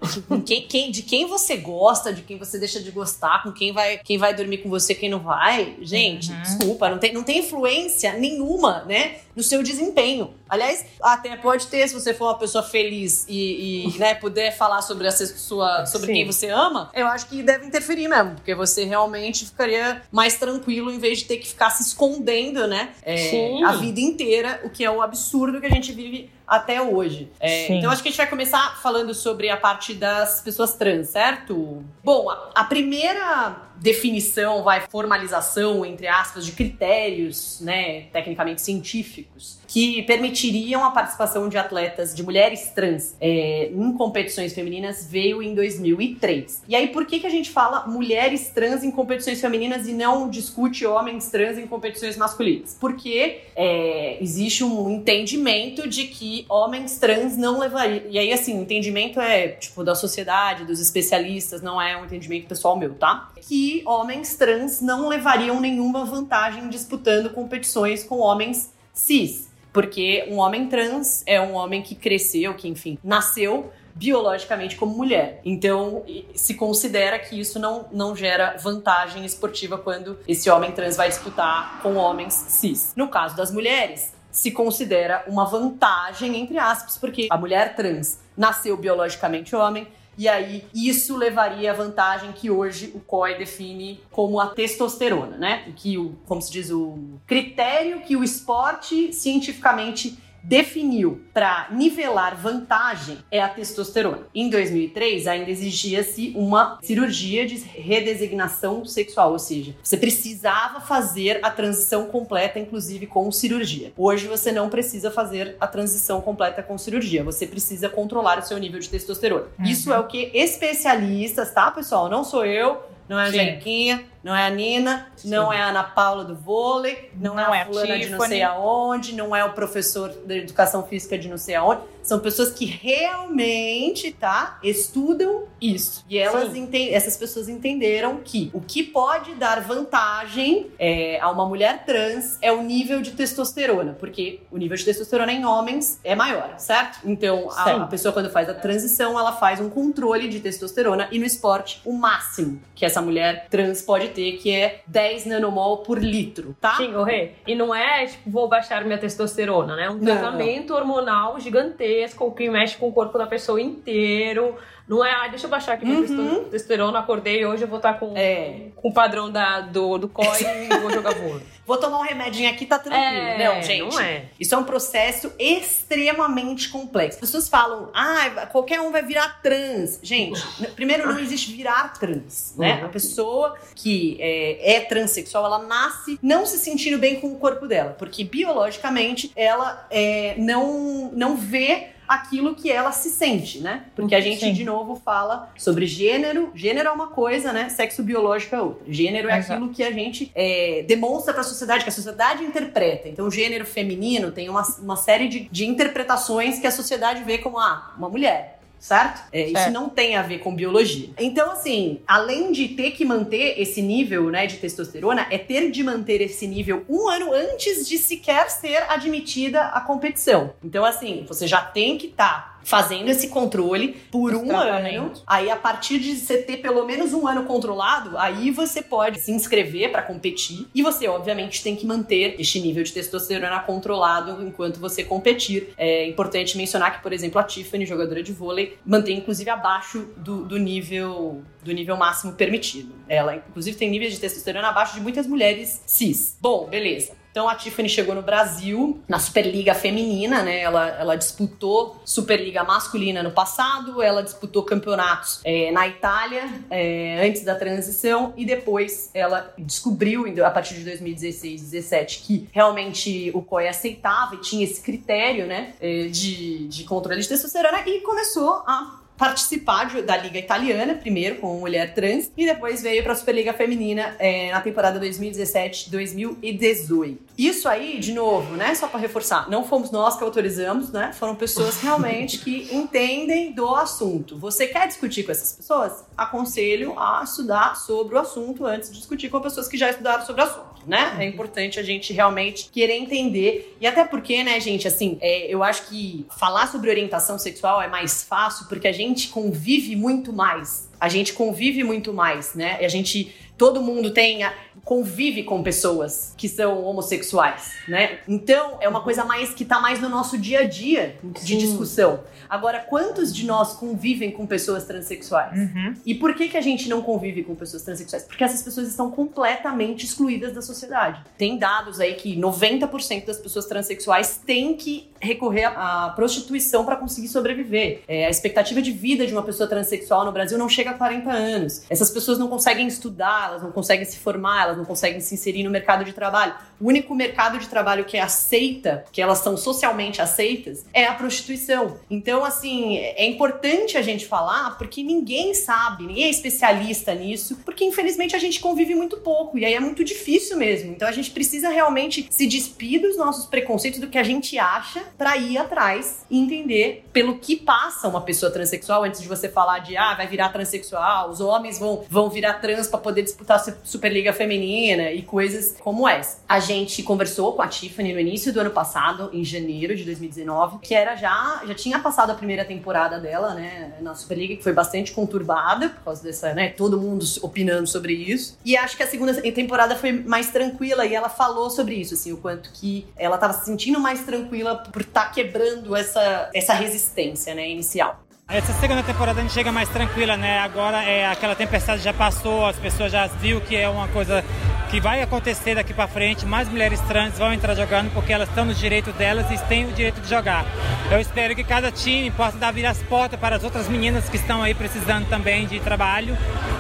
quem, quem, de quem você gosta, de quem você deixa de gostar, com quem vai, quem vai dormir com você, quem não vai, gente, uhum. desculpa, não tem, não tem influência nenhuma, né, no seu desempenho. Aliás, até pode ter, se você for uma pessoa feliz e, e né, puder falar sobre a sua, sobre Sim. quem você ama, eu acho que deve interferir mesmo, porque você realmente ficaria mais tranquilo em vez de ter que ficar se escondendo, né, é, a vida inteira, o que é o absurdo que a gente vive até hoje. É, então acho que a gente vai começar falando sobre a parte das pessoas trans, certo? Bom, a, a primeira definição, vai, formalização, entre aspas, de critérios, né, tecnicamente científicos, que permitiriam a participação de atletas, de mulheres trans é, em competições femininas, veio em 2003. E aí, por que, que a gente fala mulheres trans em competições femininas e não discute homens trans em competições masculinas? Porque é, existe um entendimento de que homens trans não levariam. E aí, assim, o entendimento é, tipo, da sociedade, dos especialistas, não é um entendimento pessoal meu, tá? Que homens trans não levariam nenhuma vantagem disputando competições com homens cis. Porque um homem trans é um homem que cresceu, que, enfim, nasceu biologicamente como mulher. Então, se considera que isso não, não gera vantagem esportiva quando esse homem trans vai disputar com homens cis. No caso das mulheres, se considera uma vantagem, entre aspas, porque a mulher trans nasceu biologicamente homem, e aí, isso levaria à vantagem que hoje o COI define como a testosterona, né? Que o, como se diz, o critério que o esporte cientificamente definiu para nivelar vantagem é a testosterona. Em 2003, ainda exigia-se uma cirurgia de redesignação sexual, ou seja, você precisava fazer a transição completa, inclusive com cirurgia. Hoje você não precisa fazer a transição completa com cirurgia, você precisa controlar o seu nível de testosterona. Uhum. Isso é o que especialistas, tá, pessoal? Não sou eu, não é a Jequinha, não é a Nina, Sim. não é a Ana Paula do vôlei, não, não é a fulana é de não sei aonde, não é o professor da educação física de não sei aonde. São pessoas que realmente, tá, estudam isso. E elas entendem, essas pessoas entenderam que o que pode dar vantagem é, a uma mulher trans é o nível de testosterona, porque o nível de testosterona em homens é maior, certo? Então, a, a pessoa quando faz a transição, ela faz um controle de testosterona e no esporte, o máximo que essa mulher trans pode ter, que é 10 nanomol por litro, tá? Sim, Rê. E não é, tipo, vou baixar minha testosterona, né? É um tratamento hormonal gigantesco que mexe com o corpo da pessoa inteiro. Não é, ah, deixa eu baixar aqui meu uhum. testosterona, acordei, hoje eu vou estar com, é. com o padrão da, do, do COI e vou jogar vôlei. Vou tomar um remedinho aqui, tá tranquilo. É, não, gente. Não é. Isso é um processo extremamente complexo. As pessoas falam, ah, qualquer um vai virar trans. Gente, primeiro não existe virar trans, né? Uhum. A pessoa que é, é transexual, ela nasce não se sentindo bem com o corpo dela, porque biologicamente ela é, não, não vê aquilo que ela se sente, né? Porque a gente, Sim. de novo, fala sobre gênero. Gênero é uma coisa, né? Sexo biológico é outra. Gênero é Exato. aquilo que a gente é, demonstra para a sociedade, que a sociedade interpreta. Então, o gênero feminino tem uma, uma série de, de interpretações que a sociedade vê como ah, uma mulher certo? É, isso não tem a ver com biologia. Então, assim, além de ter que manter esse nível né, de testosterona, é ter de manter esse nível um ano antes de sequer ser admitida à competição. Então, assim, você já tem que estar. Tá fazendo esse controle por um ano. Aí, a partir de você ter pelo menos um ano controlado, aí você pode se inscrever para competir. E você, obviamente, tem que manter este nível de testosterona controlado enquanto você competir. É importante mencionar que, por exemplo, a Tiffany, jogadora de vôlei, mantém inclusive abaixo do, do nível do nível máximo permitido. Ela, inclusive, tem níveis de testosterona abaixo de muitas mulheres cis. Bom, beleza. Então a Tiffany chegou no Brasil na Superliga Feminina, né? Ela, ela disputou Superliga Masculina no passado, ela disputou campeonatos é, na Itália é, antes da transição e depois ela descobriu, a partir de 2016, 2017, que realmente o COI aceitava e tinha esse critério, né? É, de, de controle de testosterona e começou a participar de, da Liga Italiana, primeiro com mulher trans, e depois veio para a Superliga Feminina é, na temporada 2017-2018. Isso aí, de novo, né? Só para reforçar, não fomos nós que autorizamos, né? Foram pessoas realmente que entendem do assunto. Você quer discutir com essas pessoas? Aconselho a estudar sobre o assunto antes de discutir com pessoas que já estudaram sobre o assunto né? É importante a gente realmente querer entender. E até porque, né, gente, assim, é, eu acho que falar sobre orientação sexual é mais fácil porque a gente convive muito mais. A gente convive muito mais, né? E a gente todo mundo tem convive com pessoas que são homossexuais, né? Então é uma coisa mais que tá mais no nosso dia a dia de Sim. discussão. Agora, quantos de nós convivem com pessoas transexuais? Uhum. E por que que a gente não convive com pessoas transexuais? Porque essas pessoas estão completamente excluídas da sociedade. Tem dados aí que 90% das pessoas transexuais têm que recorrer à prostituição para conseguir sobreviver. É, a expectativa de vida de uma pessoa transexual no Brasil não chega a 40 anos. Essas pessoas não conseguem estudar, elas não conseguem se formar, elas não conseguem se inserir no mercado de trabalho. O único mercado de trabalho que é aceita, que elas são socialmente aceitas, é a prostituição. Então, assim, é importante a gente falar porque ninguém sabe, ninguém é especialista nisso, porque infelizmente a gente convive muito pouco e aí é muito difícil mesmo. Então a gente precisa realmente se despir dos nossos preconceitos, do que a gente acha, para ir atrás e entender pelo que passa uma pessoa transexual antes de você falar de ah, vai virar transexual, os homens vão, vão virar trans para poder disputar a Superliga Feminina e coisas como essa. A gente conversou com a Tiffany no início do ano passado, em janeiro de 2019, que era já, já tinha passado a primeira temporada dela, né, na Superliga, que foi bastante conturbada por causa dessa, né, todo mundo opinando sobre isso. E acho que a segunda temporada foi mais tranquila e ela falou sobre isso, assim, o quanto que ela estava se sentindo mais tranquila por estar tá quebrando essa, essa resistência, né, inicial. Essa segunda temporada a gente chega mais tranquila, né? Agora é aquela tempestade já passou, as pessoas já viu que é uma coisa que vai acontecer daqui para frente. Mais mulheres trans vão entrar jogando porque elas estão nos direitos delas e têm o direito de jogar. Eu espero que cada time possa dar vir as portas para as outras meninas que estão aí precisando também de trabalho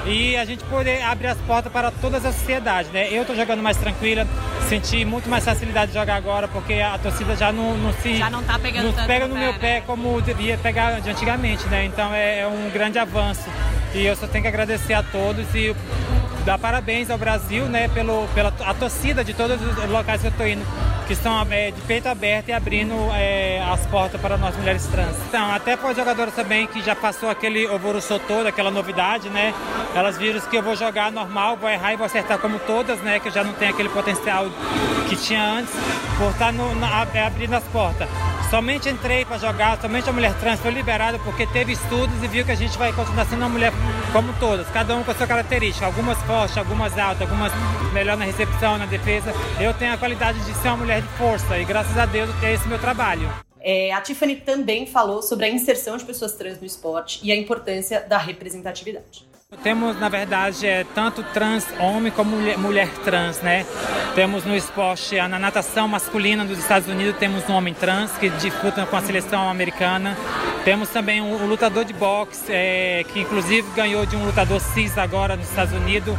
e a gente poder abrir as portas para todas as sociedades, né? Eu estou jogando mais tranquila, senti muito mais facilidade de jogar agora porque a torcida já não, não se já não tá pegando não pega no meu pé, né? como devia pegar de antigamente né? Então é, é um grande avanço. E eu só tenho que agradecer a todos e dar parabéns ao Brasil, né, pelo, pela a torcida de todos os locais que eu estou indo, que estão é, de peito aberto e abrindo é, as portas para nós mulheres trans. Então, até para os jogadoras também que já passou aquele alvoroço todo, aquela novidade, né, elas viram que eu vou jogar normal, vou errar e vou acertar como todas, né, que eu já não tenho aquele potencial que tinha antes, por estar no, na, abrindo as portas. Somente entrei para jogar, somente a mulher trans foi liberada porque teve estudos e viu que a gente vai continuar sendo uma mulher como todas, cada um com a sua característica, algumas fortes, algumas altas, algumas melhor na recepção, na defesa. Eu tenho a qualidade de ser uma mulher de força e graças a Deus é esse meu trabalho. É, a Tiffany também falou sobre a inserção de pessoas trans no esporte e a importância da representatividade. Temos, na verdade, é, tanto trans homem como mulher, mulher, trans, né? Temos no esporte, na natação masculina dos Estados Unidos, temos um homem trans que disputa com a seleção americana. Temos também o, o lutador de boxe, é, que inclusive ganhou de um lutador cis agora nos Estados Unidos.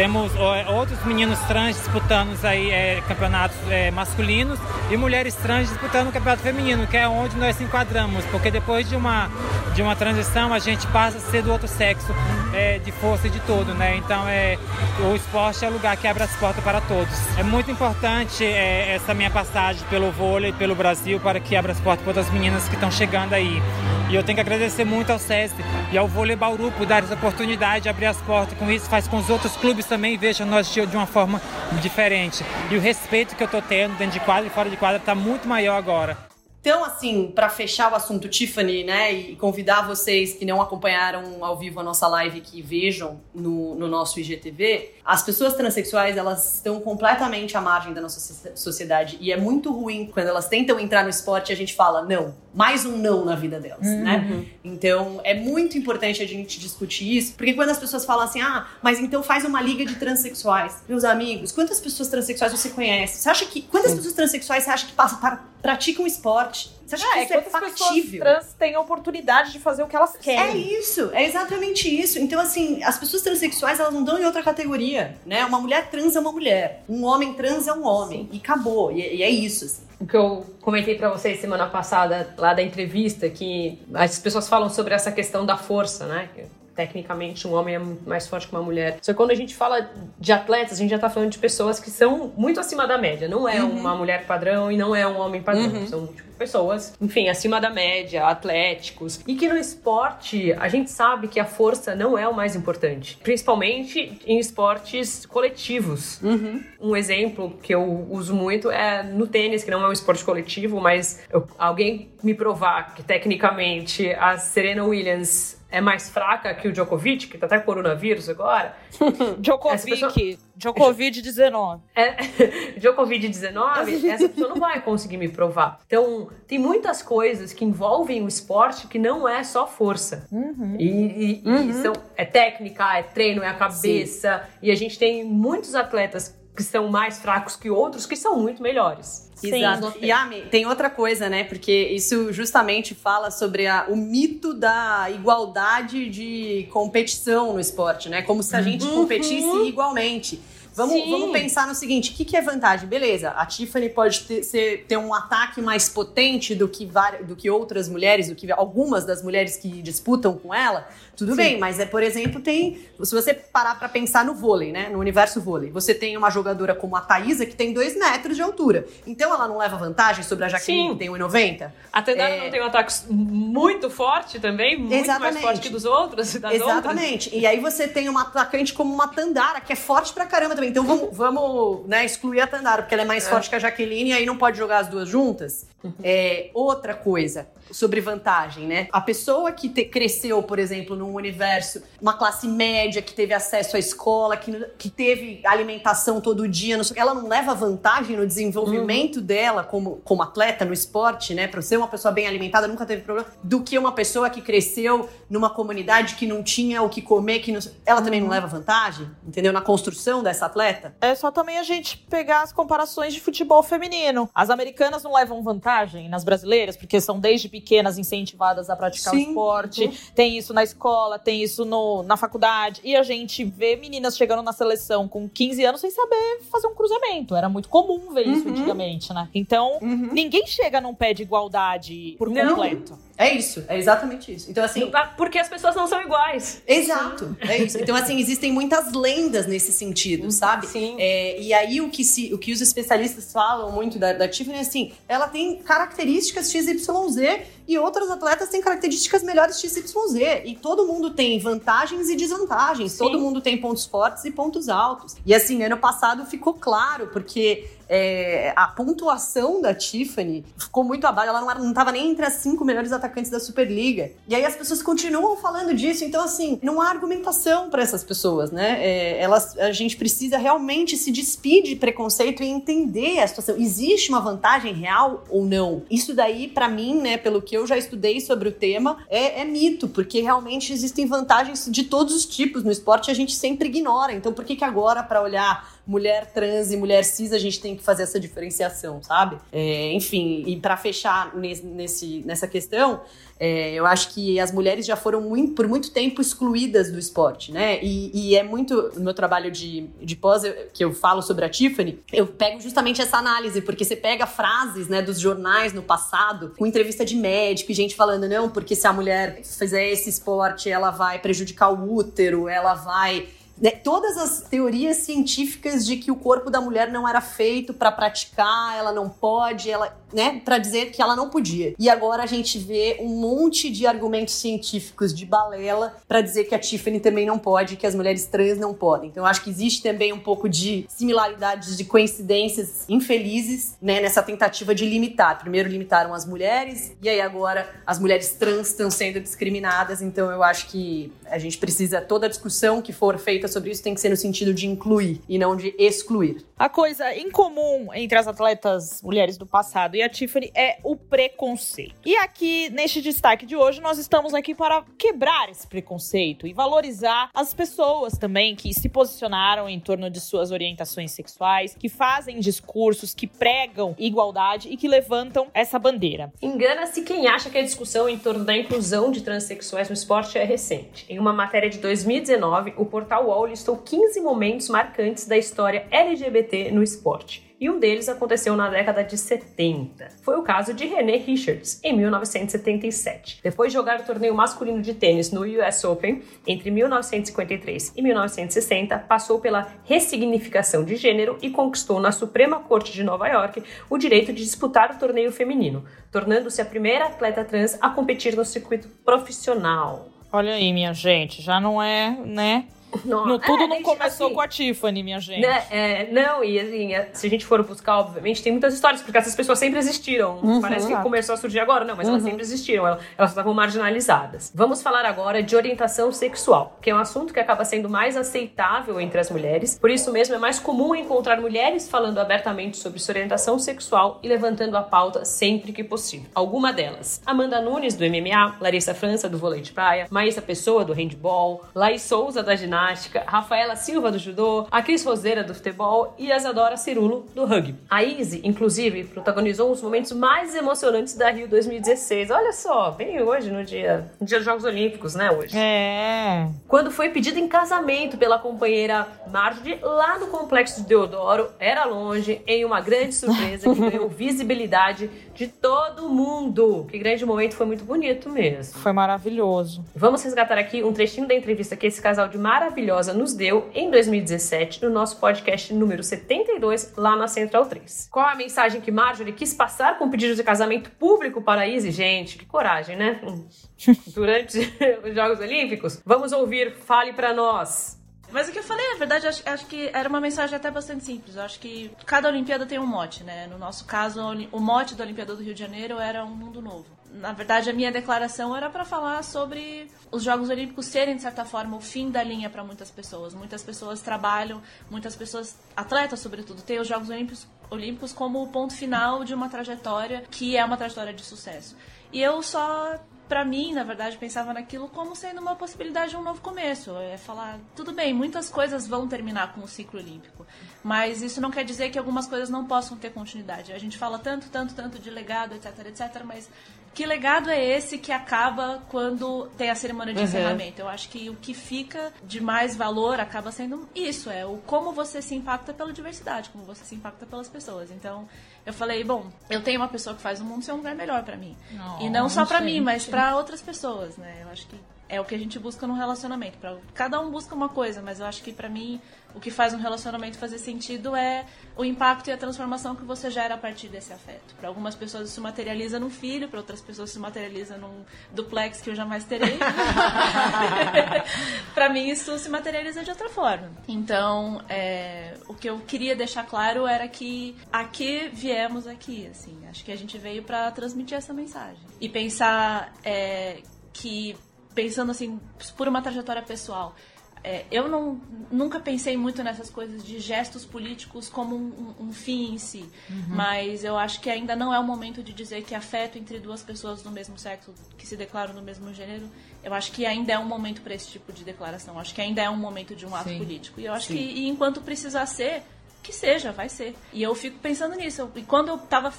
Temos outros meninos trans disputando aí é, campeonatos é, masculinos e mulheres trans disputando o campeonato feminino, que é onde nós se enquadramos, porque depois de uma, de uma transição a gente passa a ser do outro sexo, é, de força e de tudo, né? Então é, o esporte é o lugar que abre as portas para todos. É muito importante é, essa minha passagem pelo vôlei, pelo Brasil, para que abra as portas para outras meninas que estão chegando aí. E eu tenho que agradecer muito ao SESC e ao Vôlei Bauru por dar essa oportunidade de abrir as portas. Com isso, faz com os outros clubes também vejam nós de uma forma diferente. E o respeito que eu estou tendo dentro de quadra e fora de quadra está muito maior agora. Então, assim, para fechar o assunto Tiffany, né, e convidar vocês que não acompanharam ao vivo a nossa live que vejam no, no nosso IGTV, as pessoas transexuais, elas estão completamente à margem da nossa sociedade e é muito ruim quando elas tentam entrar no esporte e a gente fala, não, mais um não na vida delas, uhum. né? Então, é muito importante a gente discutir isso, porque quando as pessoas falam assim, ah, mas então faz uma liga de transexuais. Meus amigos, quantas pessoas transexuais você conhece? Você acha que, quantas pessoas transexuais você acha que passam para praticam esporte. Você acha é, que isso é factível? As trans têm a oportunidade de fazer o que elas querem. É isso, é exatamente isso. Então, assim, as pessoas transexuais, elas não dão em outra categoria, né? Uma mulher trans é uma mulher, um homem trans é um homem, Sim. e acabou, e, e, é isso, assim. O que eu comentei para vocês semana passada, lá da entrevista, que as pessoas falam sobre essa questão da força, né? Tecnicamente um homem é mais forte que uma mulher. Só que quando a gente fala de atletas, a gente já tá falando de pessoas que são muito acima da média. Não é uhum. uma mulher padrão e não é um homem padrão. Uhum. São tipo, pessoas, enfim, acima da média, atléticos. E que no esporte a gente sabe que a força não é o mais importante. Principalmente em esportes coletivos. Uhum. Um exemplo que eu uso muito é no tênis, que não é um esporte coletivo, mas eu, alguém me provar que tecnicamente a Serena Williams é mais fraca que o Djokovic, que tá até com coronavírus agora. Djokovic, pessoa... Djokovic-19. É, Djokovic-19, essa pessoa não vai conseguir me provar. Então, tem muitas coisas que envolvem o esporte que não é só força. Uhum. E, e, uhum. e são, é técnica, é treino, é a cabeça. Sim. E a gente tem muitos atletas que são mais fracos que outros que são muito melhores. Exato. E Ami, tem outra coisa, né? Porque isso justamente fala sobre a, o mito da igualdade de competição no esporte, né? Como se a gente Uhum. competisse igualmente. Vamos, Sim. vamos pensar no seguinte: o que, que é vantagem? Beleza, a Tiffany pode ter, ser- ter um ataque mais potente do que, do que outras mulheres, do que algumas das mulheres que disputam com ela. Tudo bem, mas é, por exemplo, tem. Se você parar pra pensar no vôlei, né? No universo vôlei, você tem uma jogadora como a Thaísa que tem 2 metros de altura. Então ela não leva vantagem sobre a Jaqueline Sim. que tem 1,90? A Tendara É. não tem um ataque muito forte também, muito mais Exatamente. forte que dos outros, das outras. Exatamente. E aí você tem uma atacante como uma Tandara, que é forte pra caramba também. Então vamos, vamos né, excluir a Tandara, porque ela é mais forte que a Jaqueline e aí não pode jogar as duas juntas. É, outra coisa sobre vantagem, né? A pessoa que te- cresceu, por exemplo, num universo, uma classe média, que teve acesso à escola, que, que teve alimentação todo dia, não sei ela não leva vantagem no desenvolvimento dela como, como atleta, no esporte, né? Pra ser uma pessoa bem alimentada, nunca teve problema, do que uma pessoa que cresceu numa comunidade que não tinha o que comer, que não... ela também não leva vantagem, entendeu? Na construção dessa atleta. É só também a gente pegar as comparações de futebol feminino. As americanas não levam vantagem nas brasileiras, porque são desde pequenas incentivadas a praticar Sim. o esporte. Tem isso na escola, tem isso no, na faculdade. E a gente vê meninas chegando na seleção com 15 anos sem saber fazer um cruzamento. Era muito comum ver isso Uhum. antigamente, né? Então, ninguém chega num pé de igualdade por Não. completo. É isso, é exatamente isso. Então, assim, Porque as pessoas não são iguais. Exato, é isso. Então, assim, existem muitas lendas nesse sentido, sabe? Sim. É, e aí, o que, se, o que os especialistas falam muito da, da Tiffany é assim: ela tem características XYZ e outras atletas têm características melhores XYZ. E todo mundo tem vantagens e desvantagens, Sim. todo mundo tem pontos fortes e pontos altos. E assim, ano passado ficou claro, porque. É, a pontuação da Tiffany ficou muito abaixo. Ela não, era, não tava nem entre as cinco melhores atacantes da Superliga. E aí as pessoas continuam falando disso. Então, assim, não há argumentação para essas pessoas, né? É, elas, a gente precisa realmente se despir de preconceito e entender a situação. Existe uma vantagem real ou não? Isso daí, para mim, né, pelo que eu já estudei sobre o tema, é, é mito, porque realmente existem vantagens de todos os tipos no esporte a gente sempre ignora. Então, por que, que agora, para olhar mulher trans e mulher cis, a gente tem que fazer essa diferenciação, sabe? É, enfim, e para fechar nesse, nessa questão, é, eu acho que as mulheres já foram muito- por muito tempo excluídas do esporte, né? E, e é muito. No meu trabalho de, de pós, eu- que eu falo sobre a Tiffany, eu pego justamente essa análise, porque você pega frases né, dos jornais no passado, com entrevista de médico e gente falando, não, porque se a mulher fizer esse esporte, ela vai prejudicar o útero, ela vai né, todas as teorias científicas de que o corpo da mulher não era feito pra praticar, ela não pode, ela, né, para dizer que ela não podia. E agora a gente vê um monte de argumentos científicos de balela pra dizer que a Tiffany também não pode, que as mulheres trans não podem. Então eu acho que existe também um pouco de similaridades, de coincidências infelizes, né, nessa tentativa de limitar. Primeiro limitaram as mulheres e aí agora as mulheres trans estão sendo discriminadas. Então eu acho que a gente precisa toda a discussão que for feita sobre isso tem que ser no sentido de incluir e não de excluir. A coisa em comum entre as atletas mulheres do passado e a Tiffany é o preconceito. E aqui, neste destaque de hoje, nós estamos aqui para quebrar esse preconceito e valorizar as pessoas também que se posicionaram em torno de suas orientações sexuais, que fazem discursos, que pregam igualdade e que levantam essa bandeira. Engana-se quem acha que a discussão em torno da inclusão de transexuais no esporte é recente. Em uma matéria de 2019, o portal UOL listou 15 momentos marcantes da história LGBT no esporte. E um deles aconteceu na década de 70. Foi o caso de René Richards, em 1977. Depois de jogar o torneio masculino de tênis no US Open, entre 1953 e 1960, passou pela ressignificação de gênero e conquistou na Suprema Corte de Nova York o direito de disputar o torneio feminino, tornando-se a primeira atleta trans a competir no circuito profissional. Olha aí, minha gente, já não é, né? No, tudo É, não gente, começou assim, com a Tiffany, minha gente. né, é, não, e assim, é, se a gente for buscar, obviamente, tem muitas histórias, porque essas pessoas sempre existiram. Parece que começou a surgir agora, não, mas elas sempre existiram, elas, elas estavam marginalizadas. Vamos falar agora de orientação sexual, que é um assunto que acaba sendo mais aceitável entre as mulheres, por isso mesmo é mais comum encontrar mulheres falando abertamente sobre sua orientação sexual e levantando a pauta sempre que possível. Alguma delas, Amanda Nunes, do MMA, Larissa França, do vôlei de praia, Maísa Pessoa, do handball, Laís Souza, da ginástica, ginástica, Rafaela Silva do judô, a Cris Roseira do futebol e a Isadora Cirulo do rugby. A Izzy, inclusive, protagonizou um dos momentos mais emocionantes da Rio 2016. Olha só, bem hoje, no dia, no dia dos Jogos Olímpicos, né, hoje. É. Quando foi pedida em casamento pela companheira Marjorie lá no complexo de Deodoro, era longe, em uma grande surpresa que ganhou visibilidade de todo mundo. Que grande momento, foi muito bonito mesmo. Foi maravilhoso. Vamos resgatar aqui um trechinho da entrevista que esse casal de maravilhosa nos deu em 2017 no nosso podcast número 72, lá na Central 3. Qual a mensagem que Marjorie quis passar com o pedido de casamento público para a Izzy? Gente, que coragem, né? Durante os Jogos Olímpicos. Vamos ouvir, fale para nós. Mas o que eu falei, na verdade, acho, acho, que era uma mensagem até bastante simples. Eu acho que cada Olimpíada tem um mote, né? No nosso caso, o mote da Olimpíada do Rio de Janeiro era um mundo novo. Na verdade, a minha declaração era para falar sobre os Jogos Olímpicos serem, de certa forma, o fim da linha para muitas pessoas. Muitas pessoas trabalham, muitas pessoas, atletas sobretudo, têm os Jogos Olímpicos, Olímpicos como o ponto final de uma trajetória que é uma trajetória de sucesso. E eu só para mim, na verdade, pensava naquilo como sendo uma possibilidade de um novo começo. É falar, tudo bem, muitas coisas vão terminar com o ciclo olímpico, mas isso não quer dizer que algumas coisas não possam ter continuidade. A gente fala tanto, tanto, tanto de legado, etc, etc, mas que legado é esse que acaba quando tem a cerimônia de uhum. encerramento? Eu acho que o que fica de mais valor acaba sendo isso, é o como você se impacta pela diversidade, como você se impacta pelas pessoas. Então, eu falei, bom, eu tenho uma pessoa que faz o mundo ser um lugar melhor para mim. E não só para mim, mas para outras pessoas, né? Eu acho que é o que a gente busca no relacionamento. Pra, cada um busca uma coisa, mas eu acho que para mim o que faz um relacionamento fazer sentido é o impacto e a transformação que você gera a partir desse afeto. Para algumas pessoas isso materializa num filho, para outras pessoas isso materializa num duplex que eu jamais terei. para mim isso se materializa de outra forma. Então, é, o que eu queria deixar claro era que aqui viemos aqui, assim, acho que a gente veio para transmitir essa mensagem e pensar é, que pensando assim por uma trajetória pessoal é, eu não, nunca pensei muito nessas coisas de gestos políticos como um, um fim em si, uhum. mas eu acho que ainda não é o momento de dizer que afeto entre duas pessoas do mesmo sexo que se declaram no mesmo gênero, eu acho que ainda é um momento para esse tipo de declaração, eu acho que ainda é um momento de um ato Sim. político. E eu acho Sim. que e enquanto precisar ser, que seja, vai ser. E eu fico pensando nisso. E quando eu estava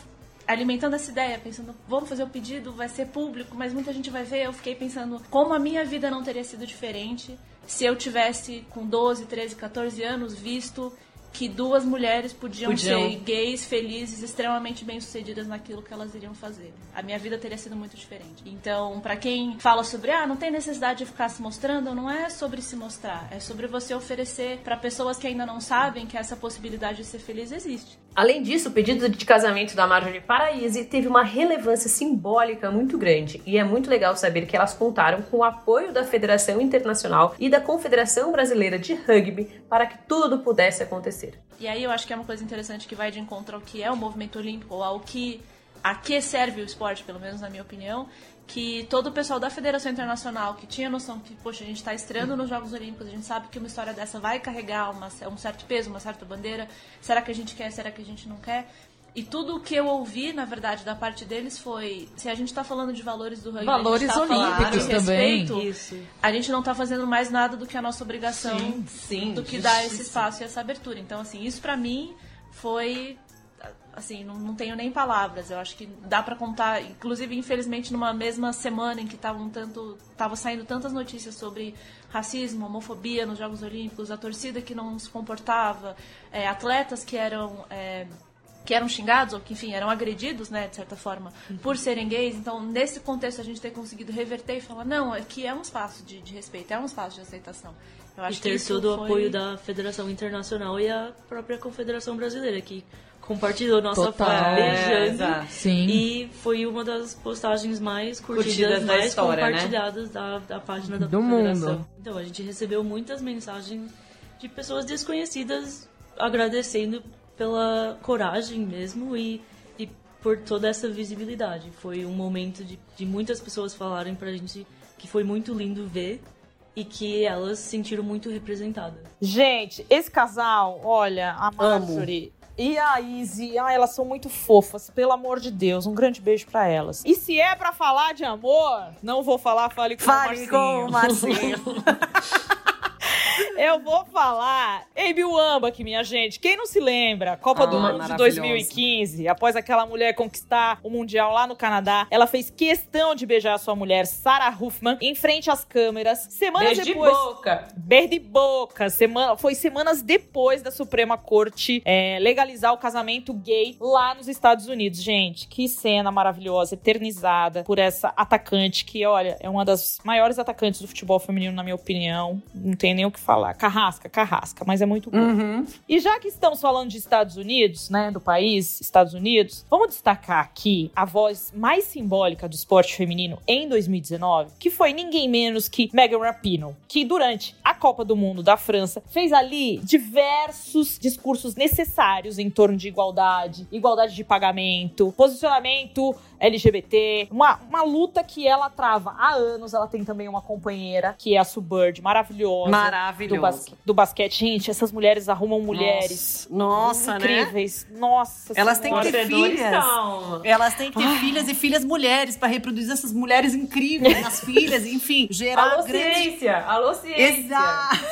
alimentando essa ideia, pensando, vamos fazer o pedido, vai ser público, mas muita gente vai ver. Eu fiquei pensando como a minha vida não teria sido diferente se eu tivesse com 12, 13, 14 anos visto que duas mulheres podiam, podiam, ser gays, felizes, extremamente bem-sucedidas naquilo que elas iriam fazer. A minha vida teria sido muito diferente. Então, para quem fala sobre, ah, não tem necessidade de ficar se mostrando, não é sobre se mostrar, é sobre você oferecer para pessoas que ainda não sabem que essa possibilidade de ser feliz existe. Além disso, o pedido de casamento da Marjorie Paraíse teve uma relevância simbólica muito grande e é muito legal saber que elas contaram com o apoio da Federação Internacional e da Confederação Brasileira de Rugby para que tudo pudesse acontecer. E aí eu acho que é uma coisa interessante que vai de encontro ao que é o movimento olímpico, ou ao que a que serve o esporte, pelo menos na minha opinião, que todo o pessoal da Federação Internacional que tinha noção que, poxa, a gente está estreando nos Jogos Olímpicos, a gente sabe que uma história dessa vai carregar uma, um certo peso, uma certa bandeira. Será que a gente quer? Será que a gente não quer? E tudo o que eu ouvi, na verdade, da parte deles foi: se a gente está falando de valores do rugby, valores tá olímpicos também. Respeito, Isso. A gente não está fazendo mais nada do que a nossa obrigação, sim, sim, do que dar esse espaço e essa abertura. Então, assim, isso para mim foi assim, não, não, tenho nem palavras. Eu acho que dá para contar, inclusive, infelizmente, numa mesma semana em que estavam tanto, tava saindo tantas notícias sobre racismo, homofobia nos Jogos Olímpicos, a torcida que não se comportava, é, atletas que eram é, que eram xingados ou que, enfim, eram agredidos, né, de certa forma, uhum. por serem gays. Então, nesse contexto, a gente ter conseguido reverter e falar, não, aqui é um espaço de, de respeito, é um espaço de aceitação. Eu acho e ter todo foi... o apoio da Federação Internacional e a própria Confederação Brasileira, que compartilhou nossa Total. foto beijando. É, Sim. E foi uma das postagens mais curtidas, curtidas mais história, né? compartilhadas né? da, da página da Do Confederação. Mundo. Então, a gente recebeu muitas mensagens de pessoas desconhecidas agradecendo pela coragem mesmo e, e por toda essa visibilidade. Foi um momento de, de muitas pessoas falarem pra gente que foi muito lindo ver e que elas se sentiram muito representadas. Gente, esse casal, olha, a Marjorie e a Izzy, ah, elas são muito fofas, pelo amor de Deus, um grande beijo para elas. E se é para falar de amor, não vou falar, fale com fale o Marcinho. com o Marcinho. Eu vou falar Amy Wambach, minha gente. Quem não se lembra? Copa Ah, do Mundo de maravilhosa. 2015, após aquela mulher conquistar o Mundial lá no Canadá, ela fez questão de beijar a sua mulher, Sarah Huffman, em frente às câmeras. Semanas Beijo de depois... boca. Beijo de boca. Semana, foi semanas depois da Suprema Corte é, legalizar o casamento gay lá nos Estados Unidos. Gente, que cena maravilhosa, eternizada por essa atacante que, olha, é uma das maiores atacantes do futebol feminino, na minha opinião. Não tem nem o que falar. Carrasca, carrasca, mas é muito boa. Uhum. E já que estamos falando de Estados Unidos, né, do país, Estados Unidos, vamos destacar aqui a voz mais simbólica do esporte feminino em 2019, que foi ninguém menos que Megan Rapinoe, que durante a Copa do Mundo da França fez ali diversos discursos necessários em torno de igualdade, igualdade de pagamento, posicionamento LGBT, uma, uma luta que ela trava há anos. Ela tem também uma companheira, que é a Sue Bird, maravilhosa do, do basquete. Gente, essas mulheres arrumam mulheres Nossa, né? incríveis. Nossa Elas têm que ter filhas. Elas têm que ter filhas e filhas mulheres pra reproduzir essas mulheres incríveis, as filhas, enfim, gerar Alô, grande. ciência! Alô, ciência! Exato.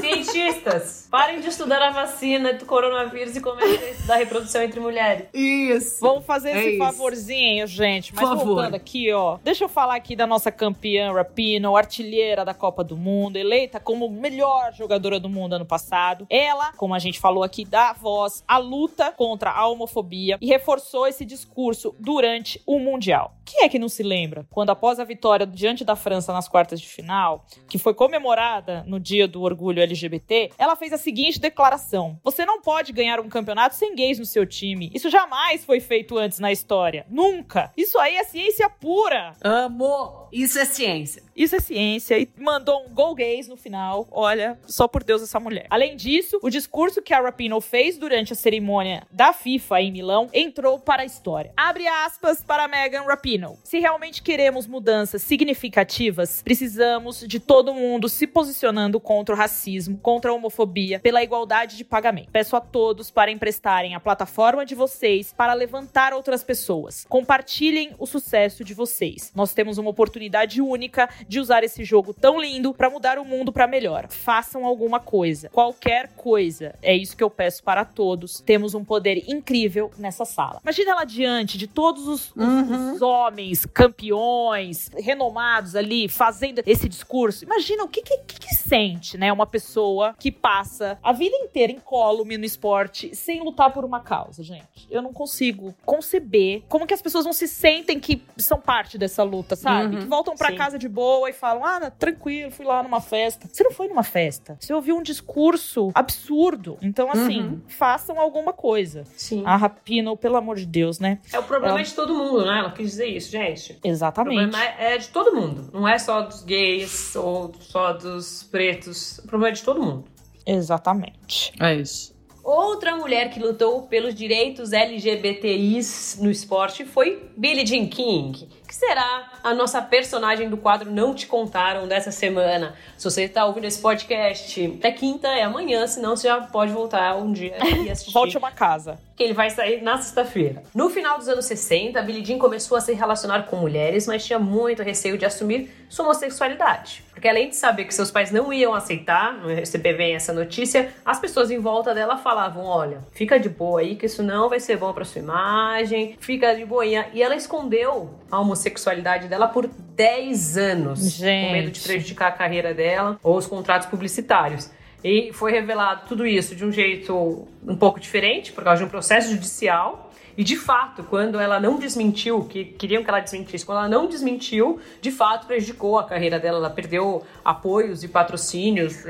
Cientistas, parem de estudar a vacina do coronavírus e comecem a estudar a reprodução entre mulheres. Isso. Vamos fazer É esse isso. favorzinho, gente. Mas Por favor. voltando aqui, ó. Deixa eu falar aqui da nossa campeã Rapino, artilheira da Copa do Mundo, eleita como melhor jogadora do mundo ano passado. Ela, como a gente falou aqui, dá voz à luta contra a homofobia e reforçou esse discurso durante o Mundial. Quem é que não se lembra quando, após a vitória diante da França nas quartas de final, que foi comemorada no dia do orgulho LGBT, ela fez a seguinte declaração: Você não pode ganhar um campeonato sem gays no seu time. Isso jamais foi feito antes na história. Nunca. Isso aí é ciência pura. Amo. Isso é ciência. Isso é ciência. E mandou um gol gays no final. Olha, só por Deus essa mulher. Além disso, o discurso que a Rapinoe fez durante a cerimônia da FIFA em Milão entrou para a história. Abre aspas para Megan Rapinoe. Se realmente queremos mudanças significativas, precisamos de todo mundo se posicionando contra o racismo, contra a homofobia, pela igualdade de pagamento. Peço a todos para emprestarem a plataforma de vocês para levantar outras pessoas. Compartilhem o sucesso de vocês. Nós temos uma oportunidade única de usar esse jogo tão lindo para mudar o mundo para melhor. Façam alguma coisa, qualquer coisa. É isso que eu peço para todos. Temos um poder incrível nessa sala. Imagina ela diante de todos os, os- os homens campeões, renomados ali, fazendo esse discurso. Imagina o que, que, que- sente, né? Uma pessoa que passa a vida inteira incólume no esporte sem lutar por uma causa, gente. Eu não consigo conceber como que as pessoas não se sentem que são parte dessa luta, sabe? Uhum, que voltam pra sim. casa de boa e falam: ah, tranquilo, fui lá numa festa. Você não foi numa festa. Você ouviu um discurso absurdo. Então, assim, Uhum. façam alguma coisa. Sim. A Rapino, pelo amor de Deus, né? É o problema Ela- de todo mundo, né? Ela quis dizer isso, gente. O Exatamente. problema é de todo mundo. Não é só dos gays ou só dos pretos. O problema é de todo mundo. Exatamente. É isso. Outra mulher que lutou pelos direitos LGBTIs no esporte foi Billie Jean King, que será a nossa personagem do quadro Não Te Contaram dessa semana. Se você está ouvindo esse podcast, é quinta, é amanhã, senão você já pode voltar um dia e assistir. Volte a uma casa. que ele vai sair na sexta-feira. No final dos anos 60, Billie Jean começou a se relacionar com mulheres, mas tinha muito receio de assumir sua homossexualidade. Porque além de saber que seus pais não iam aceitar, não receber bem essa notícia, as pessoas em volta dela falavam: olha, fica de boa aí, que isso não vai ser bom pra sua imagem, fica de boinha. E ela escondeu a homossexualidade dela por 10 anos, Gente. com medo de prejudicar a carreira dela ou os contratos publicitários. E foi revelado tudo isso de um jeito um pouco diferente, por causa de um processo judicial. E de fato, quando ela não desmentiu, que queriam que ela desmentisse, quando ela não desmentiu, de fato prejudicou a carreira dela. Ela perdeu apoios e patrocínios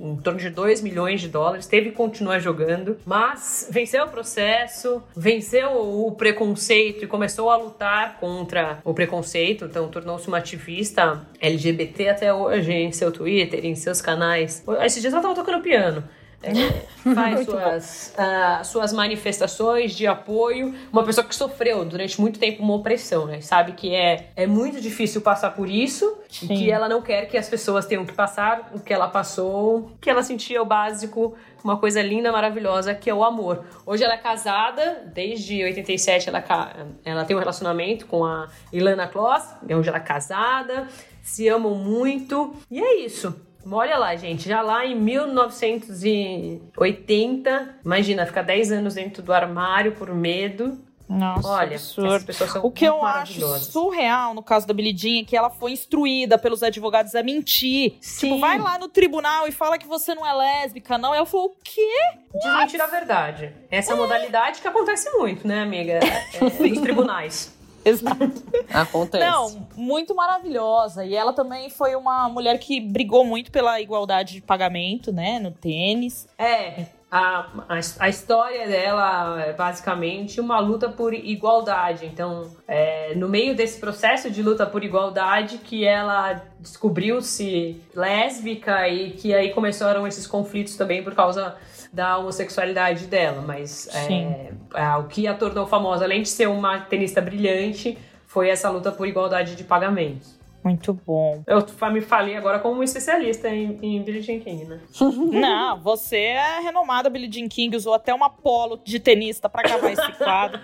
em, torno de 2 milhões de dólares, teve que continuar jogando, mas venceu o processo, venceu o preconceito e começou a lutar contra o preconceito, então tornou-se uma ativista LGBT até hoje em seu Twitter, em seus canais. Esses dias ela tava tocando piano. É, faz suas, ah, suas manifestações de apoio. Uma pessoa que sofreu durante muito tempo uma opressão, né? Sabe que é, é muito difícil passar por isso e Sim. que ela não quer que as pessoas tenham que passar o que ela passou, que ela sentia o básico, uma coisa linda, maravilhosa, que é o amor. Hoje ela é casada, desde 87 ela, ela tem um relacionamento com a Ilana Kloss, onde ela é casada, se amam muito, e é isso. Olha lá, gente, já lá em 1980, imagina, ficar 10 anos dentro do armário por medo. Nossa, Olha, absurdo. O que eu acho surreal no caso da Billie Jean é que ela foi instruída pelos advogados a mentir. Sim. Tipo, vai lá no tribunal e fala que você não é lésbica, não. Ela falou, o quê? Desmentir a verdade. Essa é a modalidade que acontece muito, né, amiga? É, em tribunais. Exato. Acontece. Não, muito maravilhosa. E ela também foi uma mulher que brigou muito pela igualdade de pagamento, né, no tênis. É, a, a, a história dela é basicamente uma luta por igualdade. Então, é, no meio desse processo de luta por igualdade, que ela descobriu-se lésbica e que aí começaram esses conflitos também por causa da homossexualidade dela. Mas é, é, o que a tornou famosa, além de ser uma tenista brilhante, foi essa luta por igualdade de pagamentos. Muito bom. Eu me falei agora como um especialista em, em Billie Jean King, né? Não, você é renomada Billie Jean King, usou até uma polo de tenista pra gravar esse quadro.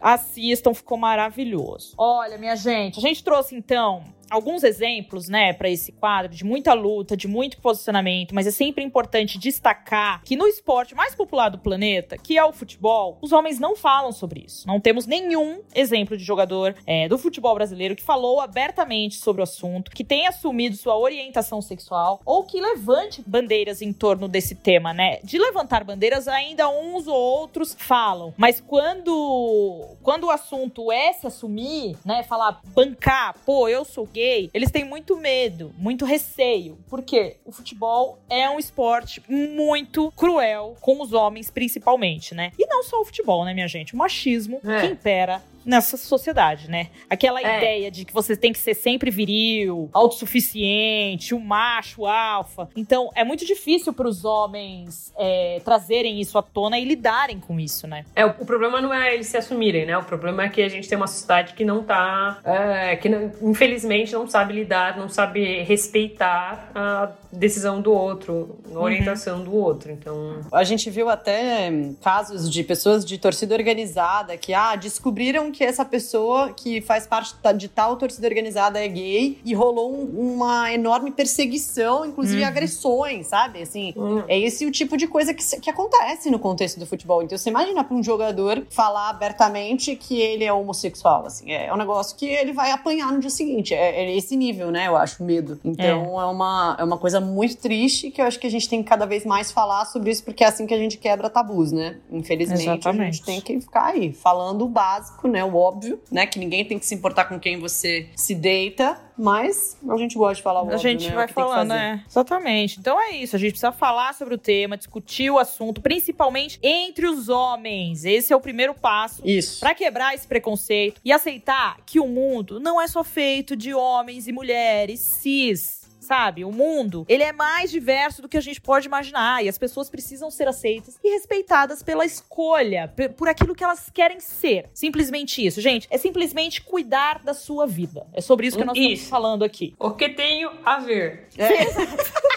Assistam, ficou maravilhoso. Olha, minha gente, a gente trouxe então alguns exemplos, né, para esse quadro de muita luta, de muito posicionamento, mas é sempre importante destacar que no esporte mais popular do planeta, que é o futebol, os homens não falam sobre isso. Não temos nenhum exemplo de jogador é, do futebol brasileiro que falou abertamente sobre o assunto, que tenha assumido sua orientação sexual ou que levante bandeiras em torno desse tema, né? De levantar bandeiras, ainda uns ou outros falam, mas quando quando o assunto é se assumir, né, falar bancar, pô, eu sou gay, eles têm muito medo, muito receio, porque o futebol é um esporte muito cruel com os homens principalmente, né? E não só o futebol, né, minha gente? O machismo É. que impera nessa sociedade, né? Aquela É. ideia de que você tem que ser sempre viril, autossuficiente, o macho, o alfa. Então, é muito difícil para os homens é, trazerem isso à tona e lidarem com isso, né? É, o, o problema não é eles se assumirem, né? O problema é que a gente tem uma sociedade que não tá. é, que não- infelizmente não sabe lidar, não sabe respeitar a decisão do outro, a orientação do outro. Então. A gente viu até casos de pessoas de torcida organizada que ah, descobriram que essa pessoa que faz parte de tal torcida organizada é gay e rolou um- uma enorme perseguição, inclusive agressões, sabe? Assim, Hum. é esse o tipo de coisa que, que acontece no contexto do futebol. Então você imagina para um jogador falar abertamente que ele é homossexual, assim, é um negócio que ele vai apanhar no dia seguinte. É, é esse nível, né? Eu acho, medo. Então é, uma, é uma coisa muito triste que eu acho que a gente tem que cada vez mais falar sobre isso, porque é assim que a gente quebra tabus, né? Infelizmente, a Exatamente. gente tem que ficar aí falando o básico, né? O óbvio, né? Que ninguém tem que se importar com quem você se deita, mas a gente gosta de falar o A óbvio, gente né? É vai falando, né? Exatamente. Então é isso. A gente precisa falar sobre o tema, discutir o assunto, principalmente entre os homens. Esse é o primeiro passo Isso. Pra quebrar esse preconceito e aceitar que o mundo não é só feito de homens e mulheres cis. Sabe, o mundo, ele é mais diverso do que a gente pode imaginar e as pessoas precisam ser aceitas e respeitadas pela escolha, por aquilo que elas querem ser. Simplesmente isso, gente, é simplesmente cuidar da sua vida. É sobre isso que nós estamos Isso. falando aqui. O que tenho a ver?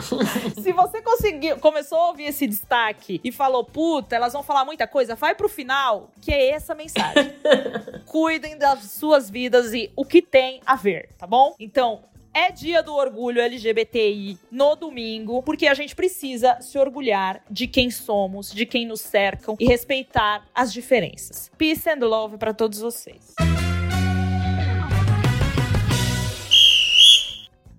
Se você conseguiu, começou a ouvir esse destaque e falou, puta, elas vão falar muita coisa, vai pro final, que é essa mensagem. Cuidem das suas vidas e o que tem a ver, tá bom? Então, é dia do orgulho LGBTI no domingo, porque a gente precisa se orgulhar de quem somos, de quem nos cercam e respeitar as diferenças. Peace and love pra todos vocês.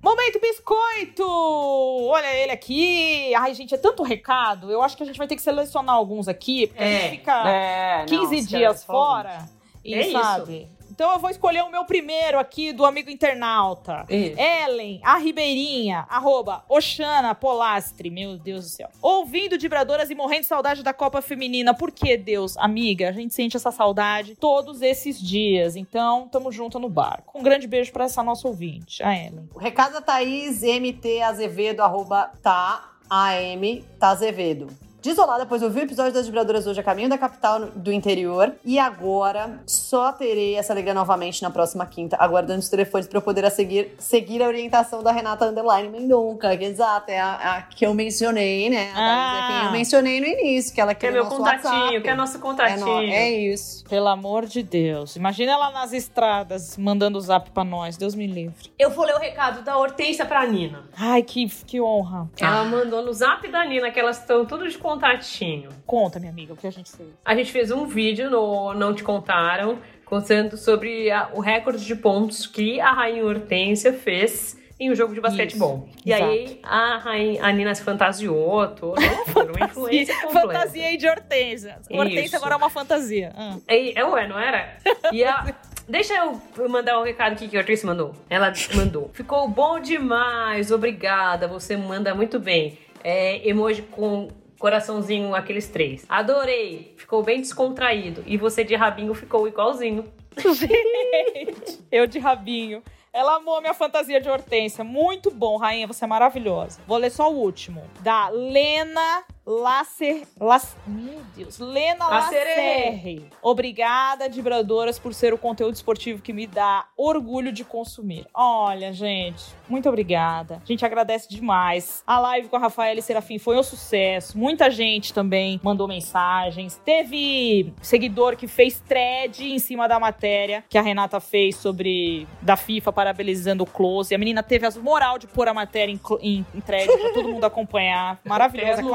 Momento biscoito! Olha ele aqui. Ai, gente, é tanto recado. Eu acho que a gente vai ter que selecionar alguns aqui, porque a É. gente fica É, 15 não, dias fora. E É isso. Então eu vou escolher o meu primeiro aqui do amigo internauta. Isso. Ellen, a Ribeirinha, arroba Oxana Polastre, meu Deus do céu. Ouvindo vibradoras e morrendo de saudade da Copa Feminina. Por que, Deus? Amiga, a gente sente essa saudade todos esses dias. Então, tamo junto no barco. Um grande beijo pra essa nossa ouvinte, a Ellen. O recado da Thaís MT Azevedo, arroba tá AM tá Azevedo. Desolada, pois eu vi o episódio das vibradoras hoje a caminho da capital do interior. E agora só terei essa alegria novamente na próxima quinta, aguardando os telefones para eu poder a seguir, seguir a orientação da Renata Underline Mendonca, que exato, é a, a que eu mencionei, né? A Thaís é quem eu mencionei no início, que ela Que é meu nosso contatinho, WhatsApp. que é nosso É, contatinho. no- é isso. Pelo amor de Deus. Imagina ela nas estradas mandando o zap pra nós. Deus me livre. Eu vou ler o recado da Hortência pra Nina. Ai, que, que honra. Ela mandou no zap da Nina que elas estão tudo de contatinho. Conta, minha amiga, o que a gente fez. A gente fez um vídeo no Não Te Contaram, contando sobre a- o recorde de pontos que a Rainha Hortência fez em um jogo de basquetebol. E aí a, rainha, a Nina se fantasiou toda, foi uma influência completa. Fantasiei de Hortência. Hortência agora é uma fantasia. Ah. E, é, ué, não era? E a, deixa eu mandar um recado aqui que a Hortência mandou. Ela mandou. Ficou bom demais, obrigada, você manda muito bem. É, emoji com coraçãozinho, aqueles três. Adorei, ficou bem descontraído. E você de rabinho ficou igualzinho. Gente, eu de rabinho. Ela amou a minha fantasia de hortência. Muito bom, rainha. Você é maravilhosa. Vou ler só o último. Da Lena Lacer... Lac... Meu Deus. Lena Lacerre. Obrigada, Vibradoras, por ser o conteúdo esportivo que me dá orgulho de consumir. Olha, gente, muito obrigada. A gente agradece demais. A live com a Rafaela e Serafim foi um sucesso. Muita gente também mandou mensagens. Teve seguidor que fez thread em cima da matéria que a Renata fez sobre da FIFA parabenizando o Close. A menina teve as moral de pôr a matéria em, em, em thread pra todo mundo acompanhar. Maravilhosa, Teve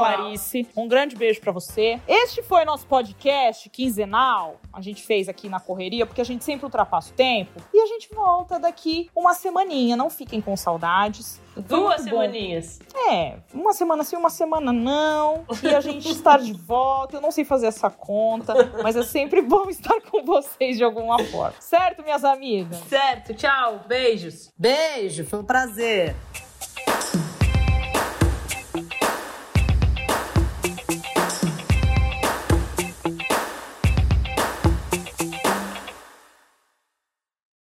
Um grande beijo pra você. Este foi nosso podcast quinzenal. A gente fez aqui na correria, porque a gente sempre ultrapassa o tempo. E a gente volta daqui uma semaninha. Não fiquem com saudades. Duas muito bom. semaninhas. É, uma semana sim, uma semana não. E a gente estar de volta. Eu não sei fazer essa conta, mas é sempre bom estar com vocês de alguma forma. Certo, minhas amigas? Certo, tchau, beijos. Beijo, foi um prazer.